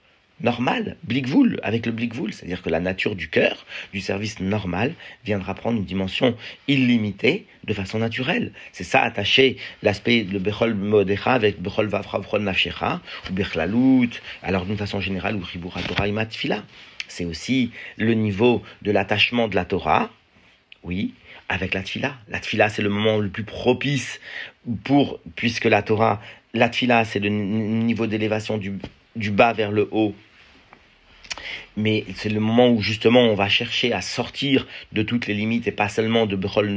normal, blikvoul, avec le blikvoul, c'est-à-dire que la nature du cœur, du service normal, viendra prendre une dimension illimitée de façon naturelle. C'est ça, attacher l'aspect de Bechol Modecha avec Bechol Vavravron Nafshecha, ou Bechlalout, alors d'une façon générale, ou Ribura Torah Imatfila. C'est aussi le niveau de l'attachement de la Torah, oui, avec la tfila. La tfila, c'est le moment le plus propice pour, puisque la Torah, la tfila, c'est le niveau d'élévation du, du bas vers le haut mais c'est le moment où justement on va chercher à sortir de toutes les limites et pas seulement de Bechol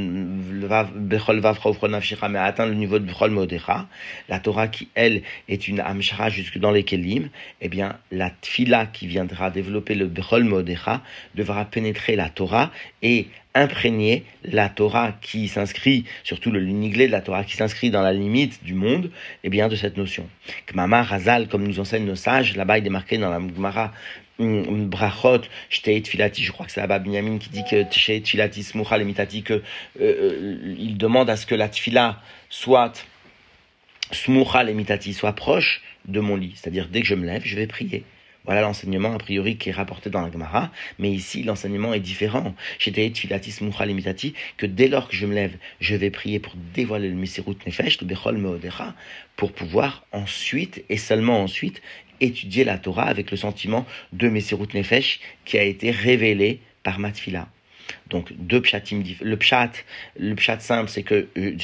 Vav mais à atteindre le niveau de Bechol Modera. La Torah qui, elle, est une Amshara jusque dans les Kelim, eh bien, la Tfila qui viendra développer le Bechol Modera devra pénétrer la Torah et imprégner la Torah qui s'inscrit, surtout le liniglé de la Torah qui s'inscrit dans la limite du monde, eh bien, de cette notion. Kmama Razal, comme nous enseignent nos sages, là-bas il est marqué dans la Gemara brachot, je crois que c'est Abba Binyamin qui dit que shteit filati smucha lemitati, que euh, euh, il demande à ce que la tfila soit lemitati, soit proche de mon lit. C'est-à-dire, dès que je me lève, je vais prier. Voilà l'enseignement a priori qui est rapporté dans la Gemara, mais ici l'enseignement est différent. J'étais filati smucha lemitati, que dès lors que je me lève, je vais prier pour dévoiler le Mesirut Nefesh, le Bechol Meodecha, pour pouvoir ensuite, et seulement ensuite, étudier la Torah avec le sentiment de Messirut Nefesh qui a été révélé par Matfila. Donc deux pshatim, le pshat, le pshat simple, c'est que euh,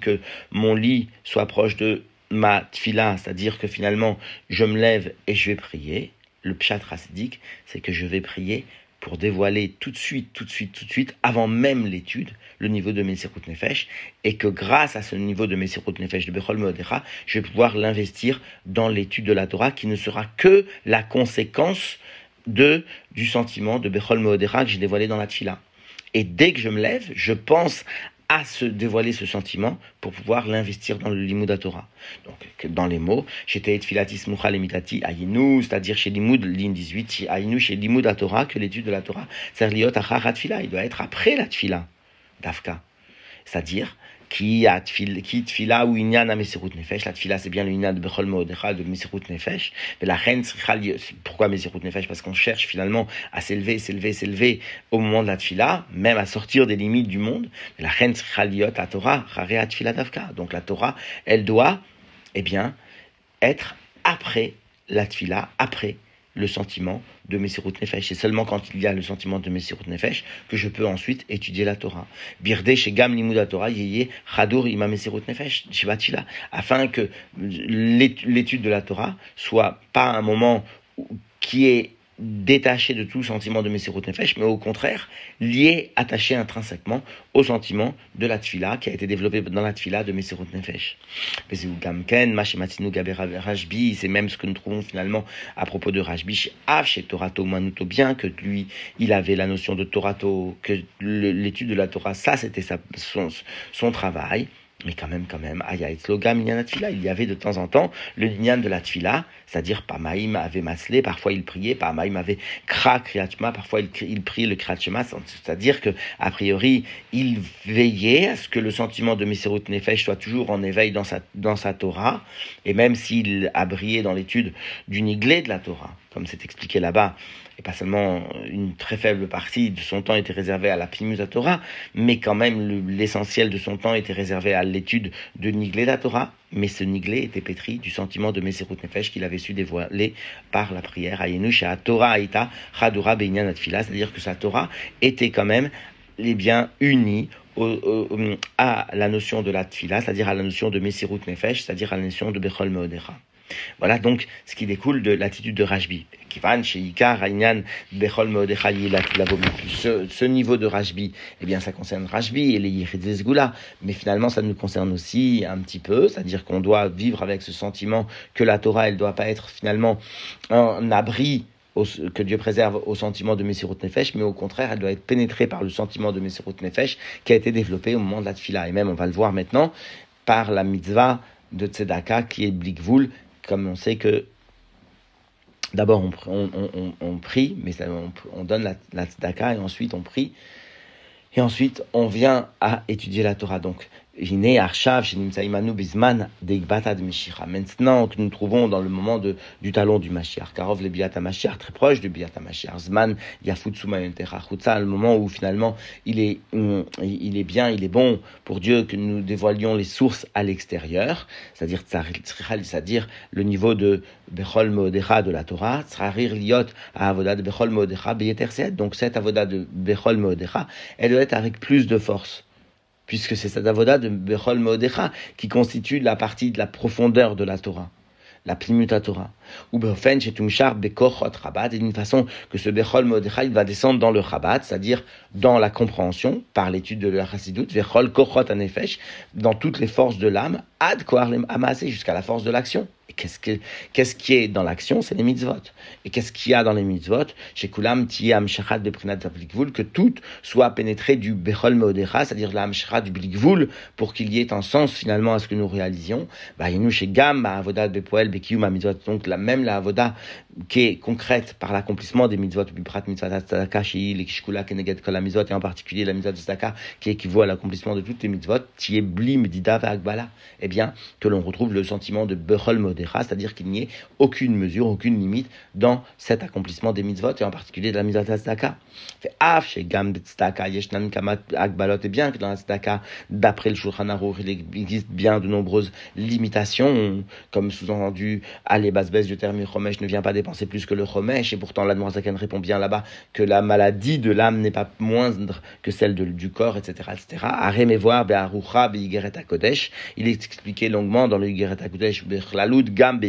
que mon lit soit proche de ma tfila, c'est-à-dire que finalement je me lève et je vais prier. Le pshat racidique, c'est que je vais prier pour dévoiler tout de suite, tout de suite, tout de suite, avant même l'étude, le niveau de Messirut Nefesh, et que grâce à ce niveau de Messirut Nefesh de Bechol Meodecha, je vais pouvoir l'investir dans l'étude de la Torah, qui ne sera que la conséquence de, du sentiment de Bechol Meodecha que j'ai dévoilé dans la Tfila. Et dès que je me lève, je pense à se dévoiler ce sentiment pour pouvoir l'investir dans le limud Torah. Donc, dans les mots, j'étais filatis muchal emitati ayinu, c'est-à-dire chez limud, ligne 18, ayinu chez limud Torah, que l'étude de la Torah, c'est liot tfila, il doit être après la tfila, dafka. C'est-à-dire, qui a qui tfila ou inyan a mesirut nefesh. La tfila, c'est bien le inyan de bechol modecha de mesirut nefesh. Mais la reine, pourquoi mesirut nefesh? Parce qu'on cherche finalement à s'élever, s'élever, s'élever au moment de la tfila, même à sortir des limites du monde. Mais la reine, la Torah, rare tfila davka. Donc la Torah, elle doit, eh bien, être après la tfila, après le sentiment de Messirut Nefesh. C'est seulement quand il y a le sentiment de Messirut Nefesh que je peux ensuite étudier la Torah. Birde chez Gam Torah, Yeye Chadour Ima Messirut Nefesh, Shivatila, afin que l'étude de la Torah soit pas un moment qui est détaché de tout sentiment de Messirut Nefesh, mais au contraire, lié, attaché intrinsèquement au sentiment de la Tfila qui a été développé dans la Tfila de Messirut Nefesh. C'est même ce que nous trouvons finalement à propos de Rajbi chez Av, chez Torato Manuto, bien que lui, il avait la notion de Torato, que l'étude de la Torah, ça c'était son travail. Mais quand même, quand même, il y avait de temps en temps le lignan de la tfila, c'est-à-dire Pamaïm avait maslé, parfois il priait, Pamaïm avait kra kriatma, parfois il, il priait le kriatma, c'est-à-dire que, a priori, il veillait à ce que le sentiment de Mesirut Nefesh soit toujours en éveil dans sa, dans sa Torah, et même s'il a brillé dans l'étude du niglé de la Torah, comme c'est expliqué là-bas, et pas seulement une très faible partie de son temps était réservée à la Pimusa Torah, mais quand même l'essentiel de son temps était réservé à l'étude de Niglé la Torah. Mais ce Niglé était pétri du sentiment de Meserut Nefesh qu'il avait su dévoiler par la prière à à Torah Aïta Chadura Beinyan c'est-à-dire que sa Torah était quand même les biens unis à la notion de la Tfila, c'est-à-dire à la notion de Mesirut Nefesh, c'est-à-dire à la notion de Bechol Meodecha. Voilà donc ce qui découle de l'attitude de Rajbi. Ce, ce niveau de Rajbi, eh bien, ça concerne Rajbi et les Yichidesgula, mais finalement, ça nous concerne aussi un petit peu, c'est-à-dire qu'on doit vivre avec ce sentiment que la Torah, elle doit pas être finalement un abri que Dieu préserve au sentiment de Messirut Nefesh, mais au contraire, elle doit être pénétrée par le sentiment de Messirut Nefesh qui a été développé au moment de la Tfila. Et même, on va le voir maintenant, par la mitzvah de Tzedaka qui est Blikvul, comme on sait que d'abord on, prie, mais on, donne la, la et ensuite on prie, et ensuite on vient à étudier la Torah. Donc Maintenant que nous trouvons dans le moment du talon du Mashiach, Karov le Biata Mashiach, très proche du Biata Mashiach, Zman le moment où finalement il est, il est bien, il est bon pour Dieu que nous dévoilions les sources à l'extérieur, c'est-à-dire c'est-à-dire le niveau de Bechol Modecha de la Torah, Liot à Bechol Modecha, donc cette Avoda de Bechol Modecha, elle doit être avec plus de force puisque c'est cette avoda de Bechol Modecha qui constitue la partie de la profondeur de la Torah. la Plimuta Torah. Ou Beofen Shetumshar Bekochot Rabat, et d'une façon que ce Bechol Modecha, il va descendre dans le Rabat, c'est-à-dire dans la compréhension, par l'étude de la Chassidut, Vechol Kochot Anefesh, dans toutes les forces de l'âme, Ad Koarlem Amasé, jusqu'à la force de l'action. Qu'est-ce, que, qu'est-ce qui est dans l'action? C'est les mitzvot. Et qu'est-ce qu'il y a dans les mitzvot? Chez Kulam Tiyam Shachat Beprinat Blikvul, que tout soit pénétré du Bechol Modecha, c'est-à-dire la Shachat du Blikvul, pour qu'il y ait un sens finalement à ce que nous réalisions. Bah, chez Gam, Avodat Bepoel, Bekium, Mitzvot, donc même la Avoda qui est concrète par l'accomplissement des mitzvot, Biprat Mitzvot Tzedaka, Shei, Kishkula, Keneged Kol Mitzvot, et en particulier la mitzvot Tzedaka, qui équivaut à l'accomplissement de toutes les mitzvot, Tiye Bli Medida Agbala, eh bien, que l'on retrouve le sentiment de Bechol Modera, c'est-à-dire qu'il n'y ait aucune mesure, aucune limite dans cet accomplissement des mitzvot, et en particulier de la mitzvot Tzedaka. Fait Af, chez Gam Tzedaka, Yeshnan Kamat Agbalot, et bien que dans la Tzedaka, d'après le Shulchan Aruch, il existe bien de nombreuses limitations, comme sous-entendu, les bases du terme Chomesh ne vient pas dépenser plus que le Chomesh, et pourtant la Zaken répond bien là-bas que la maladie de l'âme n'est pas moindre que celle de, du corps, etc., etc. Kodesh. Il est expliqué longuement dans le Igeret Kodesh, gam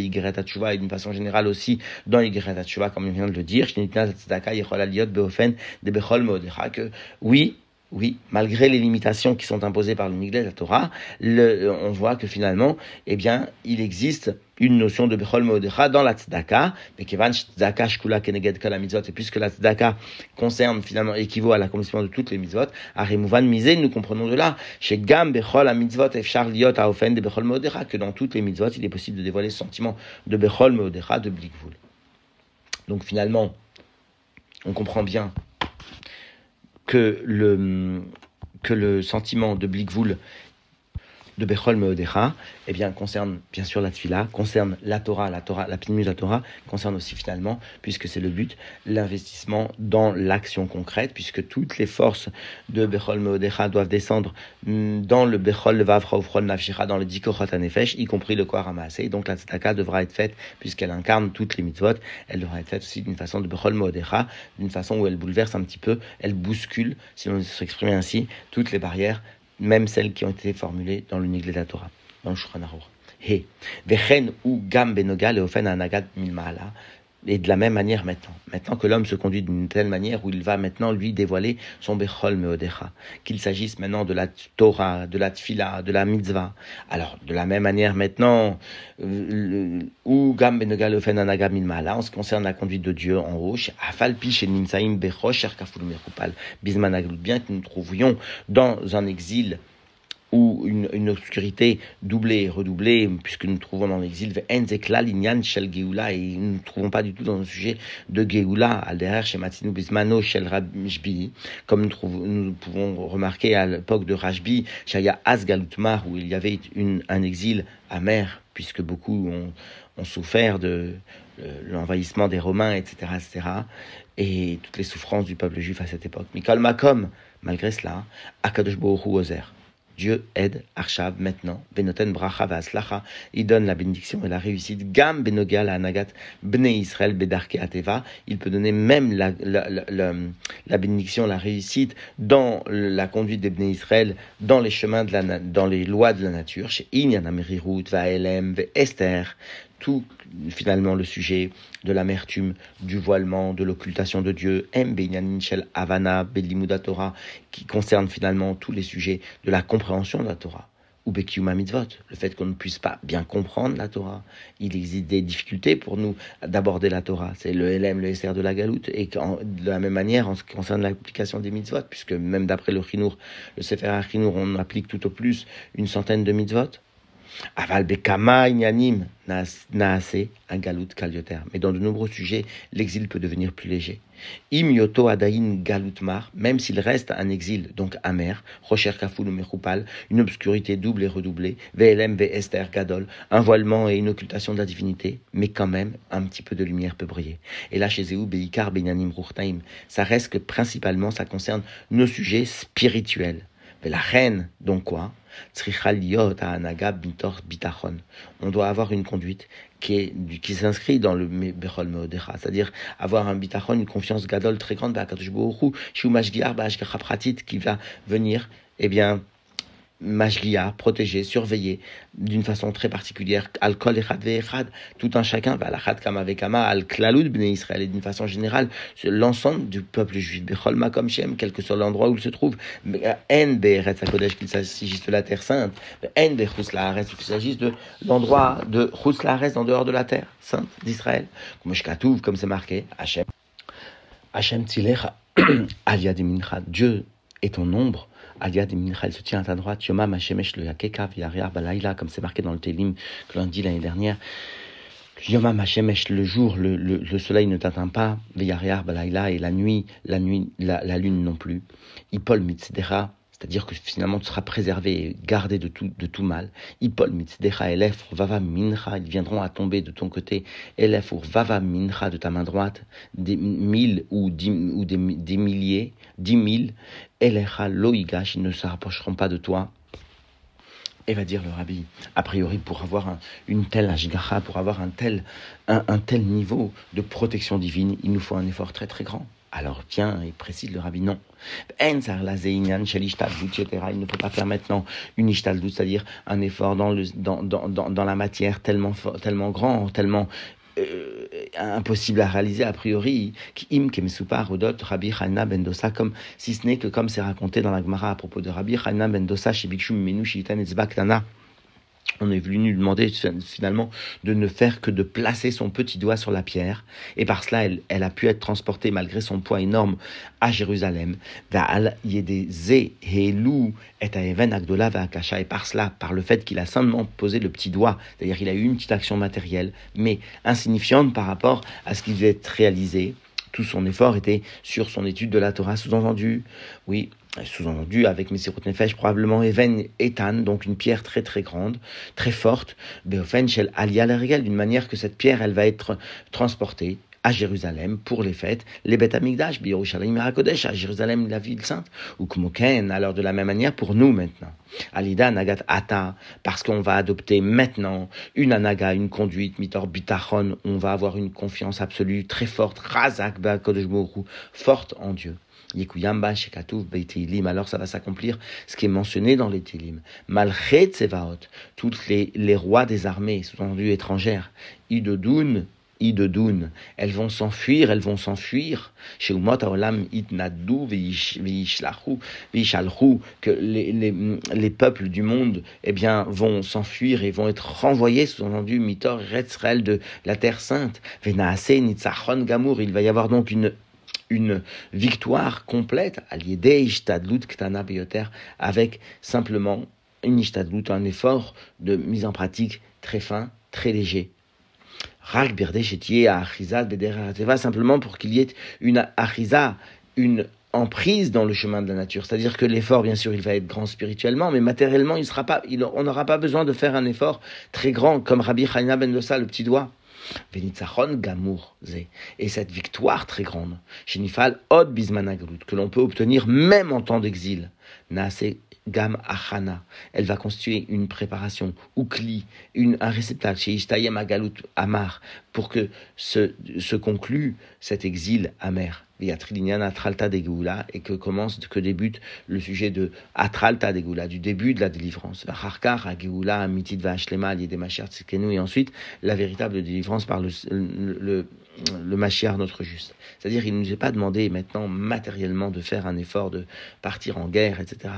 Tshuva, et d'une façon générale aussi dans Igeret Tshuva, comme il vient de le dire, que oui, oui, malgré les limitations qui sont imposées par le Miglet de la Torah, on voit que finalement, eh bien, il existe une notion de Bechol Modecha dans la Tzedaka, mais Kevan Tzedaka Shkula Keneged et puisque la Tzedaka concerne finalement, équivaut à l'accomplissement de toutes les Mitzvot, Arimouvan Mizé, nous comprenons de là, chez Gam Bechol Mitzvot Efchar Liot Aofen de Bechol Modecha, que dans toutes les Mitzvot, il est possible de dévoiler ce sentiment de Bechol Modecha, de Blikvul. Donc finalement, on comprend bien que le, que le sentiment de Blikvul de Bechol Meodecha, eh bien, concerne bien sûr la Tfila, concerne la Torah, la Torah, la la Torah, concerne aussi finalement, puisque c'est le but, l'investissement dans l'action concrète, puisque toutes les forces de Bechol Meodecha doivent descendre mm, dans le Bechol Vavra Nafshira, dans le Dikochot Anefesh, y compris le Kohar Et donc la Tzedaka devra être faite, puisqu'elle incarne toutes les mitzvot, elle devra être faite aussi d'une façon de Bechol Meodecha, d'une façon où elle bouleverse un petit peu, elle bouscule, si l'on s'exprime ainsi, toutes les barrières même celles qui ont été formulées dans le de la Torah, dans le Shulchan He, vechen ou gam benoga ofen anagat milmaala. Et de la même manière maintenant, maintenant que l'homme se conduit d'une telle manière où il va maintenant lui dévoiler son Bechol Meodecha, qu'il s'agisse maintenant de la Torah, de la Tfila, de la Mitzvah. Alors, de la même manière maintenant, euh, ou Gam Ofen Anagam en ce qui concerne la conduite de Dieu en haut, Afalpi chez Nimsaim Bechosh bien que nous trouvions dans un exil ou une, obscurité doublée et redoublée, puisque nous trouvons dans l'exil, shel Geoula, et nous ne trouvons pas du tout dans le sujet de Geoula, al chez Matinu Bismano shel Rajbi, comme nous, pouvons remarquer à l'époque de Rajbi, Shaya Asgalutmar, où il y avait un exil amer, puisque beaucoup ont, souffert de l'envahissement des Romains, etc., etc., et toutes les souffrances du peuple juif à cette époque. Mikal Makom, malgré cela, Akadosh Bohu Ozer. Dieu aide Arshav maintenant. Benoten bracha. Il donne la bénédiction et la réussite. Gam benogal anagat bne Israël bedarke ateva. Il peut donner même la, la, la, bénédiction, la réussite dans la conduite des bne Israël, dans les chemins de la, dans les lois de la nature. Chez Inyan Amerirut, Vaelem, Esther tout finalement le sujet de l'amertume, du voilement, de l'occultation de Dieu, M. Shel Havana, Torah, qui concerne finalement tous les sujets de la compréhension de la Torah. Ou Bekiuma Mitzvot, le fait qu'on ne puisse pas bien comprendre la Torah. Il existe des difficultés pour nous d'aborder la Torah. C'est le LM, le SR de la galoute. Et de la même manière, en ce qui concerne l'application des mitzvot, puisque même d'après le Chinour, le Sefer on applique tout au plus une centaine de mitzvot. Aval bekama inyanim naase un galut kalioter. Mais dans de nombreux sujets, l'exil peut devenir plus léger. Im yoto adain galutmar, même s'il reste un exil, donc amer, rocher kaful mechupal, une obscurité double et redoublée, VLM, Esther, gadol, un voilement et une occultation de la divinité, mais quand même, un petit peu de lumière peut briller. Et là, chez Zéou, Beikar, Benyanim, Ruchtaim, ça reste que principalement, ça concerne nos sujets spirituels. La reine, donc quoi? On doit avoir une conduite qui, qui s'inscrit dans le Bechol Meodecha, c'est-à-dire avoir un bitachon, une confiance gadol très grande, qui va venir, eh bien, Mashgia, protégé, surveillé d'une façon très particulière. Al-Kol Echad tout un chacun, Valachad Kama Vekama, Al-Klaloud Bnei Israël, et d'une façon générale, l'ensemble du peuple juif, Bechol Makom Shem, quel que soit l'endroit où il se trouve, En Be'eretz HaKodesh, qu'il s'agisse de la terre sainte, En Be'chus La'aretz, qu'il s'agisse de l'endroit de Chus en dehors de la terre sainte d'Israël, comme c'est marqué, Hachem. Hachem Tzilecha, Aliad Dieu est ton ombre, Aliad il se tient à ta droite, Yoma Mashemesh le Yakeka Viaria Balaïla, comme c'est marqué dans le Télim que l'on dit l'année dernière. Yoma Mashemesh, le jour, le, le, le soleil ne t'atteint pas, Viaria Balaïla, et la nuit, la nuit, la, la lune non plus. Ipol Mitzdera, c'est-à-dire que finalement tu seras préservé et gardé de tout, mal. Ipol mitzdecha elef vava mincha, ils viendront à tomber de ton côté, elef ou vava mincha de ta main droite, des mille ou dix, ou des, milliers, dix mille, elecha loigash, ils ne se rapprocheront pas de toi. Et va dire le rabbi, a priori pour avoir une telle pour avoir un tel, un, un tel niveau de protection divine, il nous faut un effort très très grand. Alors tiens, il précise le rabbi, non. Il ne peut pas faire maintenant une ishtaldout, c'est-à-dire un effort dans, le, dans, dans, dans, la matière tellement, tellement grand, tellement euh, impossible à réaliser a priori, im Rabbi ben Dosa, comme si ce n'est que comme c'est raconté dans la Gemara à propos de Rabbi Hanna ben Dosa chez Bikshum Menu Shitan on est venu lui demander finalement de ne faire que de placer son petit doigt sur la pierre. Et par cela, elle, a pu être transportée malgré son poids énorme à Jérusalem. Et par cela, par le fait qu'il a simplement posé le petit doigt, c'est-à-dire qu'il a eu une petite action matérielle, mais insignifiante par rapport à ce qui devait être réalisé, tout son effort était sur son étude de la Torah, sous-entendu, oui, sous-entendu avec Messirut Nefesh, probablement Even Etan, donc une pierre très très grande, très forte, Beofen Shel Alia d'une manière que cette pierre, elle va être transportée à Jérusalem pour les fêtes, les Beth Amikdash, Yerushalayim à Jérusalem, la ville sainte, ou Kmoken, alors de la même manière pour nous maintenant. Alida Nagat Ata, parce qu'on va adopter maintenant une anaga, une conduite, mitor bitachon, on va avoir une confiance absolue très forte, razak kodesh forte en Dieu. Yekuyamba Shekatouf Beitilim, alors ça va s'accomplir ce qui est mentionné dans les Tilim. Malchet Tsevaot, toutes les, les rois des armées, sous-entendu étrangères, Idodoun, Idodoun, elles vont s'enfuir, elles vont s'enfuir. Chez Umot Haolam Itnadou que les, les, les, peuples du monde eh bien, vont s'enfuir et vont être renvoyés, sous-entendu, Mitor Retzrel de la Terre Sainte. Venaase Nitzachon Gamour, il va y avoir donc une une victoire complète avec simplement une un effort de mise en pratique très fin, très léger. Rak simplement pour qu'il y ait une achiza, une emprise dans le chemin de la nature. C'est-à-dire que l'effort, bien sûr, il va être grand spirituellement, mais matériellement, il sera pas, on n'aura pas besoin de faire un effort très grand, comme Rabbi Chaina ben Dosa, le petit doigt. Gamour Et cette victoire très grande, Shenifal Od que l'on peut obtenir même en temps d'exil, Gam Achana. Elle va constituer une préparation, ou Kli, une, un réceptacle chez Ishtayem Agalut Amar, pour que se, se conclue cet exil amer. Atralta de et que commence, que débute le sujet de Atralta de du début de la délivrance. Et ensuite, la véritable délivrance par le Mashiach, notre juste. C'est-à-dire, il ne nous est pas demandé maintenant matériellement de faire un effort de partir en guerre, etc.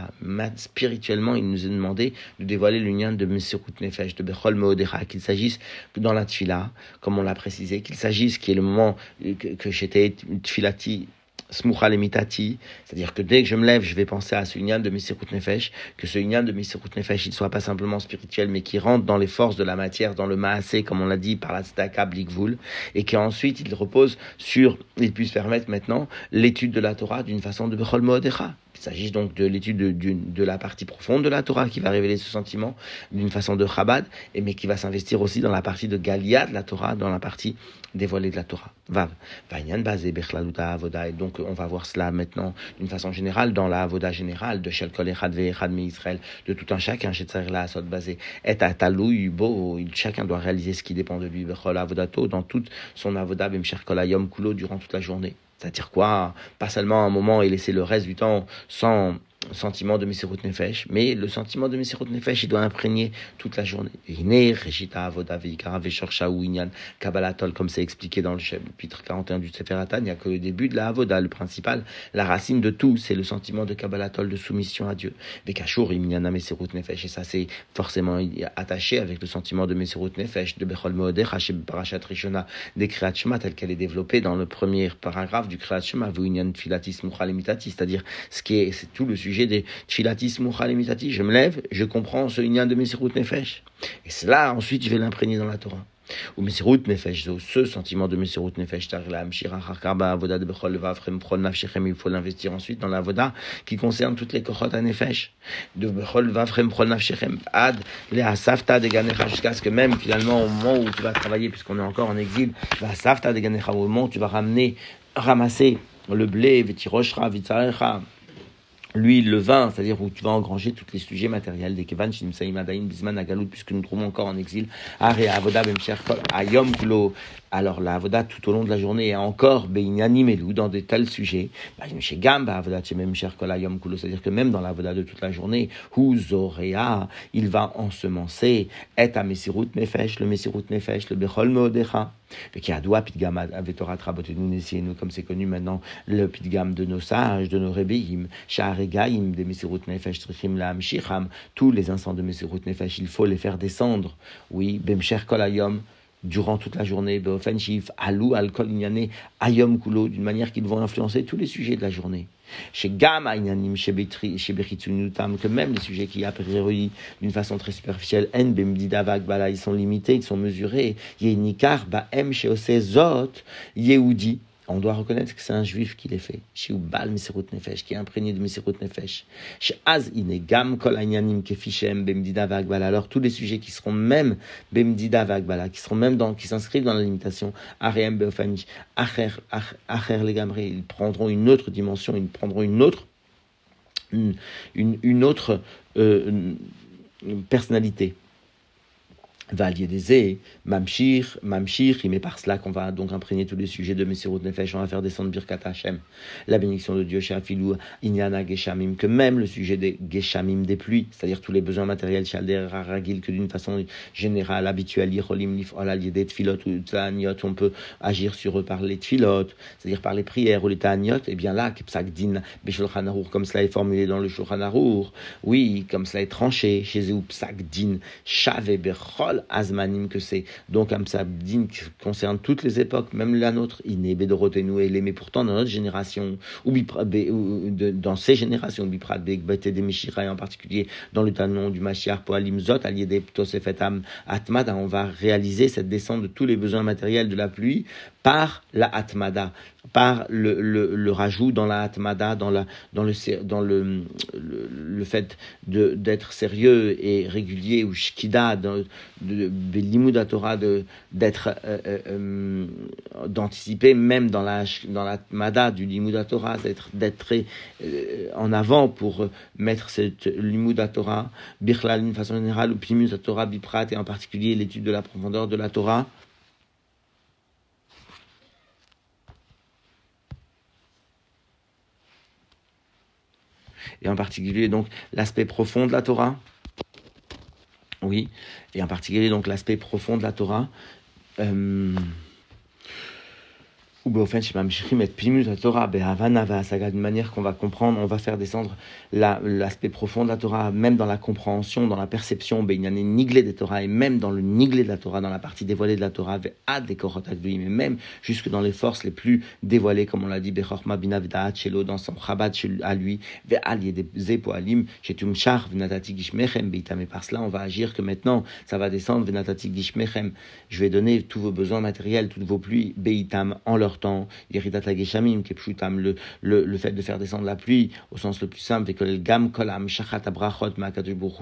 Spirituellement, il nous est demandé de dévoiler l'union de Mesirut Nefesh, de Bechol Meodecha, qu'il s'agisse dans la Tfila, comme on l'a précisé, qu'il s'agisse, qui est le moment que, que j'étais Tfilati, smucha lemitati, c'est-à-dire que dès que je me lève, je vais penser à ce union de Misirut Nefesh, que ce union de Misirut Nefesh, il soit pas simplement spirituel, mais qui rentre dans les forces de la matière, dans le maasé, comme on l'a dit, par la tzedaka blikvul, et qu'ensuite il repose sur, il puisse permettre maintenant l'étude de la Torah d'une façon de Bechol Modecha. Il s'agit donc de l'étude de, la partie profonde de la Torah qui va révéler ce sentiment d'une façon de Chabad, mais qui va s'investir aussi dans la partie de Galia de la Torah, dans la partie dévoilée de la Torah. Vav. Et donc on va voir cela maintenant d'une façon générale dans la Avoda générale de Shel Kol Echad Ve'echad de tout un chacun, et chacun doit réaliser ce qui dépend de lui, Bechol dans toute son Avoda Bemcher Kolayom Kulo durant toute la journée. C'est-à-dire quoi? Pas seulement un moment et laisser le reste du temps sans sentiment de Messirut Nefesh, mais le sentiment de Messirut Nefesh, il doit imprégner toute la journée. Comme c'est expliqué dans le chapitre 41 du Sefer il n'y a que le début de la Avoda, le principal, la racine de tout, c'est le sentiment de Kabbalatol, de soumission à Dieu. Bekashur, Messirut Nefesh, et ça c'est forcément attaché avec le sentiment de Messirut Nefesh, de Bechol Moodech, Parashat Rishona, des Kriyat Shema, tel qu'elle est développée dans le premier paragraphe du Kriyat Shema, Filatis c'est-à-dire ce qui est, c'est tout le sujet des Tfilatis Muchalemitati. Je me lève, je comprends ce Inyan de Messirut Nefesh. Et cela, ensuite, je vais l'imprégner dans la Torah. Ou Messirut Nefesh, ce sentiment de Messirut Nefesh, il faut l'investir ensuite dans la Voda qui concerne toutes les Kochot à Nefesh. De Bechol Vafrem Prol Nafshechem, Ad, Le Asafta de Ganecha, jusqu'à ce que même finalement au moment où tu vas travailler, puisqu'on est encore en exil, Asafta de Ganecha, au moment où tu vas ramener, ramasser le blé, Vetiroshra, Vitzarecha, l'huile, le vin, c'est-à-dire où tu vas engranger tous les sujets matériels des Kevan, Shimsaïm, Adaïn, Bisman, Agalout, puisque nous trouvons encore en exil, Are, Avoda, Bemcher, Ayom, Kulo, alors la avoda tout au long de la journée est encore beinyanim dans de tels sujets. C'est-à-dire que même dans la avoda de toute la journée, huzorea, il va ensemencer et à mesirut nefesh, le mesirut nefesh, le bechol meodecha. Qui a doua pitgam avetora trabotenu nous comme c'est connu maintenant, le pitgam de nos sages, de nos rebbeim, sha'aregaim, de mesirut nefesh, trichim la tous les instants de mesirut nefesh, il faut les faire descendre. Oui, bemcher kolayom, durant toute la journée, offensif, alou, alcool, ayom kulo, d'une manière qui vont influencer tous les sujets de la journée. Chez Gama, chez que même les sujets qui a d'une façon très superficielle, en bala, ils sont limités, ils sont mesurés. Yenikar, ba em chez zot, yehudi, on doit reconnaître que c'est un juif qui les fait. Bal Mesirut Nefesh, qui est imprégné de Mesirut Nefesh. Az Inegam Kol Anyanim Kefishem Bemdida Vagbala. Alors tous les sujets qui seront même Bemdida Vagbala, qui seront même dans, qui s'inscrivent dans la limitation, Arem Beofanj, Acher, Acher ils prendront une autre dimension, ils prendront une autre, une, une, autre euh, personnalité. Valier Mamshir, Mamshir, il met par cela qu'on va donc imprégner tous les sujets de Messirut Nefesh, on va faire descendre Birkat Hashem, la bénédiction de Dieu, Shafilou, Inyana Geshamim, que même le sujet des Geshamim, des pluies, c'est-à-dire tous les besoins matériels, Shalder, Ragil, que d'une façon générale, habituelle, Yicholim, Lifol, des Tfilot ou on peut agir sur eux par les Tfilot, c'est-à-dire par les prières ou les Taniot, et bien là, Kepsak Din, comme cela est formulé dans le Shulchan oui, comme cela est tranché, chez eux, Psak Din, Azmanim que c'est. Donc Amsabdin qui concerne toutes les époques, même la nôtre. Iné Bedorotenu et mais pourtant dans notre génération, ou dans ces générations, Biprat Begbete des et en particulier dans le talon du Mashiach pour Alimzot, allié des Ptosefetam Atmada, on va réaliser cette descente de tous les besoins matériels de la pluie par la Atmada, par le, le, rajout dans la Atmada, dans, la, dans, le, dans le, le, fait d'être sérieux et régulier, ou Shkida, de, de, Torah, d'être, euh, euh, euh, d'anticiper même dans la, dans l'Atmada du Limud Torah, d'être, d'être en avant pour mettre cette Limud Torah, Birla d'une façon générale, ou Plimud Torah, Biprat, et en particulier l'étude de la profondeur de la Torah. Et en particulier donc l'aspect profond de la Torah. Oui, et en particulier donc l'aspect profond de la Torah. Euh, d'une manière qu'on va comprendre, on va faire descendre l'aspect profond de la Torah, même dans la compréhension, dans la perception, niglé des Torah, et même dans le niglé de la Torah, dans la partie dévoilée de la Torah, mais même jusque dans les forces les plus dévoilées, comme on l'a dit, dans son Chabad à lui, et par cela, on va agir que maintenant, ça va descendre, je vais donner tous vos besoins matériels, toutes vos pluies, beitam, en leur le, fait de faire descendre la pluie, au sens le plus simple, et que le gam kolam shachat abrachot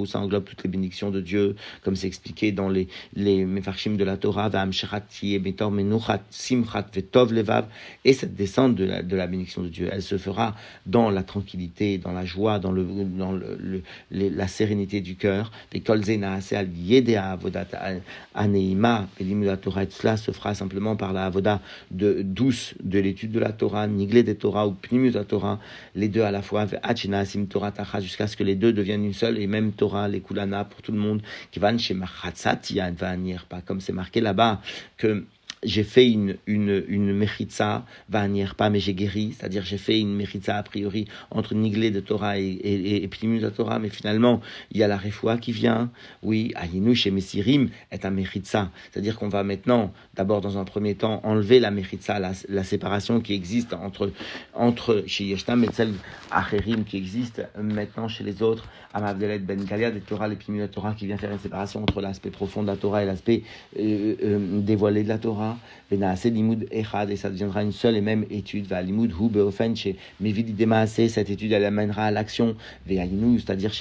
ça englobe toutes les bénédictions de Dieu, comme c'est expliqué dans les, les mefarshim de la Torah, v'am shachat metor menuchat simchat vetov levav, et cette descente de la, de la bénédiction de Dieu, elle se fera dans la tranquillité, dans la joie, dans, le, dans le, la sérénité du cœur, et kolzena al yedea avodat aneima, et Torah, cela se fera simplement par la avoda de de l'étude de la Torah, Niglé des Torah ou Pnimus de Torah, les deux à la fois, Sim Torah Tacha, jusqu'à ce que les deux deviennent une seule et même Torah, les Kulana pour tout le monde, qui van chez Machatzat pas comme c'est marqué là-bas, que j'ai fait une, une, une mechitza, mais j'ai guéri, c'est-à-dire j'ai fait une mechitza a priori entre Niglé de Torah et, et, et, Torah, mais finalement il y a la refoua qui vient, oui, Ayinush et Messirim est un mechitza, c'est-à-dire qu'on va maintenant, d'abord dans un premier temps, enlever la mechitza, la, la séparation qui existe entre, entre chez Yeshtam et celle Acherim qui existe maintenant chez les autres, Amavdelet Ben Galia de Torah, les de Torah qui vient faire une séparation entre l'aspect profond de la Torah et l'aspect euh, euh, dévoilé de la Torah et ça deviendra une seule et même étude. Va limud hu beofen chez cette étude elle amènera à l'action. c'est-à-dire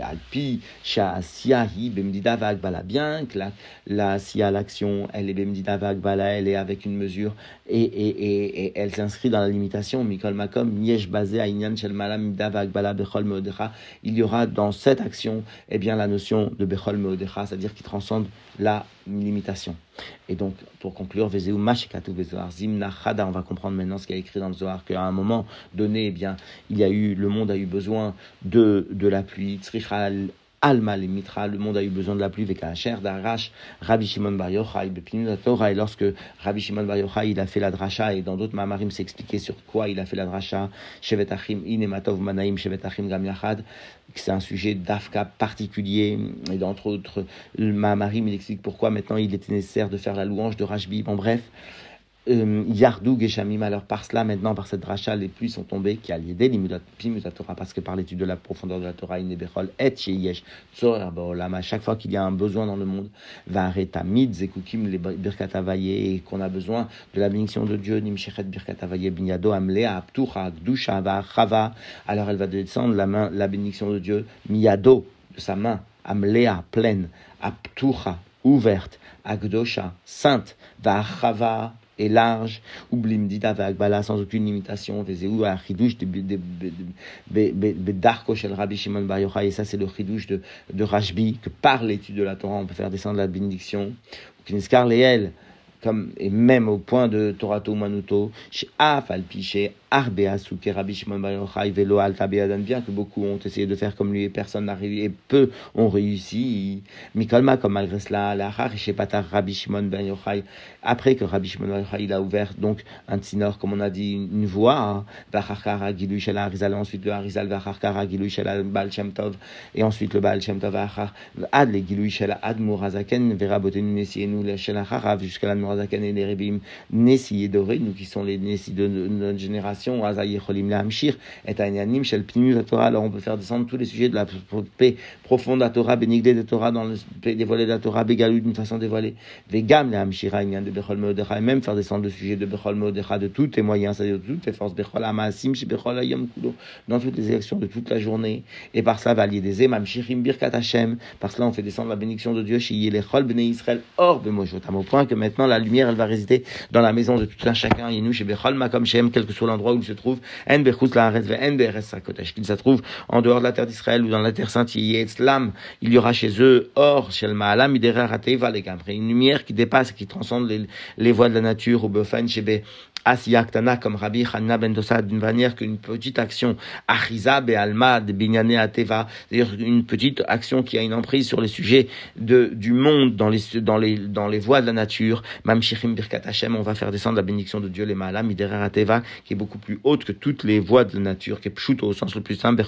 alpi, siahi bemdida vagbala. Bien que la, la sia l'action, elle est bemdida vagbala, elle est avec une mesure et, et, et, et elle s'inscrit dans la limitation. Mikol makom niesh basé à inyan shel malam vagbala bechol meodecha. Il y aura dans cette action, eh bien, la notion de bechol meodecha, c'est-à-dire qui transcende la limitation. Et donc, pour conclure, on va comprendre maintenant ce qu'il y a écrit dans le Zohar, qu'à un moment donné, eh bien, il y a eu, le monde a eu besoin de, de la pluie, Alma le Mitra, le monde a eu besoin de la pluie chair d'Arash, Rabbi Shimon Bar Yochai, Torah, et lorsque Rabbi Shimon Bar Yochai, il a fait la dracha, et dans d'autres mamarim s'expliquait sur quoi il a fait la dracha, Shevet Achim, Inematov Manaim, Shevet Achim Gam Yachad, c'est un sujet d'Afka particulier, et d'entre autres, le mamarim, il explique pourquoi maintenant il était nécessaire de faire la louange de Rashbi, bon bref, euh, Yardou Geshamim, alors par cela, maintenant, par cette rachat, les pluies sont tombées, qui a l'idée la Torah, parce que par l'étude de la profondeur de la Torah, il et yesh, à chaque fois qu'il y a un besoin dans le monde, va arrêter zekukim, les birkatavaye, et qu'on a besoin de la bénédiction de Dieu, nimshechet birkatavaye, binyado, amlea, aptucha, gdusha, va, chava, alors elle va descendre la main, la bénédiction de Dieu, miyado, de sa main, amlea, pleine, aptucha, ouverte, agdosha, sainte, va, chava, et large, oublim dita bala sans aucune limitation, vezeu à de Bedarko shel Rabbi Shimon Bar Yochai, et ça c'est le chidouche de, de Rashbi, que par l'étude de la Torah on peut faire descendre la bénédiction, Kinskar Leel, comme, et même au point de Torato Manuto, chez Afalpi, que beaucoup ont essayé de faire comme lui et personne n'a réussi, et peu ont réussi. Mikolma, comme malgré cela, la Rabbi Shimon Ben Yochai, après que Rabbi Shimon Ben Yochai, il a ouvert donc un tsinor, comme on a dit, une voie, Vacharkara Gilui Shel Harizal, ensuite le Harizal, Vacharkara Gilui Shel Baal Shem Tov, et ensuite le Baal Shem Tov, Ad le Gilui Shel Ad Murazaken, Vera Botenu Nessi et nous, Shel Hacharav, jusqu'à la Murazaken et les Rebim Nessi et Doré, nous qui sont les Nessi de notre génération alors on peut faire descendre tous les sujets de la paix profonde à Torah, béniglé de Torah, dans le dévoilé de la Torah, bégalu d'une façon dévoilée. Vegam la Hamshira, de Bechol Meodecha, et même faire descendre le sujet de Bechol Meodecha de tous tes moyens, c'est-à-dire de toutes tes forces, Bechol Amasim, Bechol Ayam Kulo, dans toutes les élections de toute la journée. Et par ça, va lier des Emam, Shirim, Birkat Hashem. Par cela, on fait descendre la bénédiction de Dieu, chez Yelechol, Bnei Israël, hors de Mojotam, au point que maintenant la lumière, elle va résider dans la maison de tout un chacun, Yenou, chez Bechol Makom Shem, quel que soit l'endroit où il se trouve, En Bechus la En Beres qu'il se trouve en dehors de la terre d'Israël ou dans la terre sainte, il y aura chez eux, or, Shel Ma'alam, une lumière qui dépasse, qui transcende les, les voies de la nature, ou Befen, Shebe, Asiyaktana, comme Rabbi Hanna ben Dosa, d'une manière qu'une petite action, Achiza Alma de Binyane Ateva, c'est-à-dire une petite action qui a une emprise sur les sujets de, du monde, dans les, dans les, dans les voies de la nature, Mam Shirim Birkat Hashem, on va faire descendre la bénédiction de Dieu, les Ma'alam, Midera Ateva, qui est beaucoup plus haute que toutes les voies de la nature, qui est pshuto au sens le plus simple,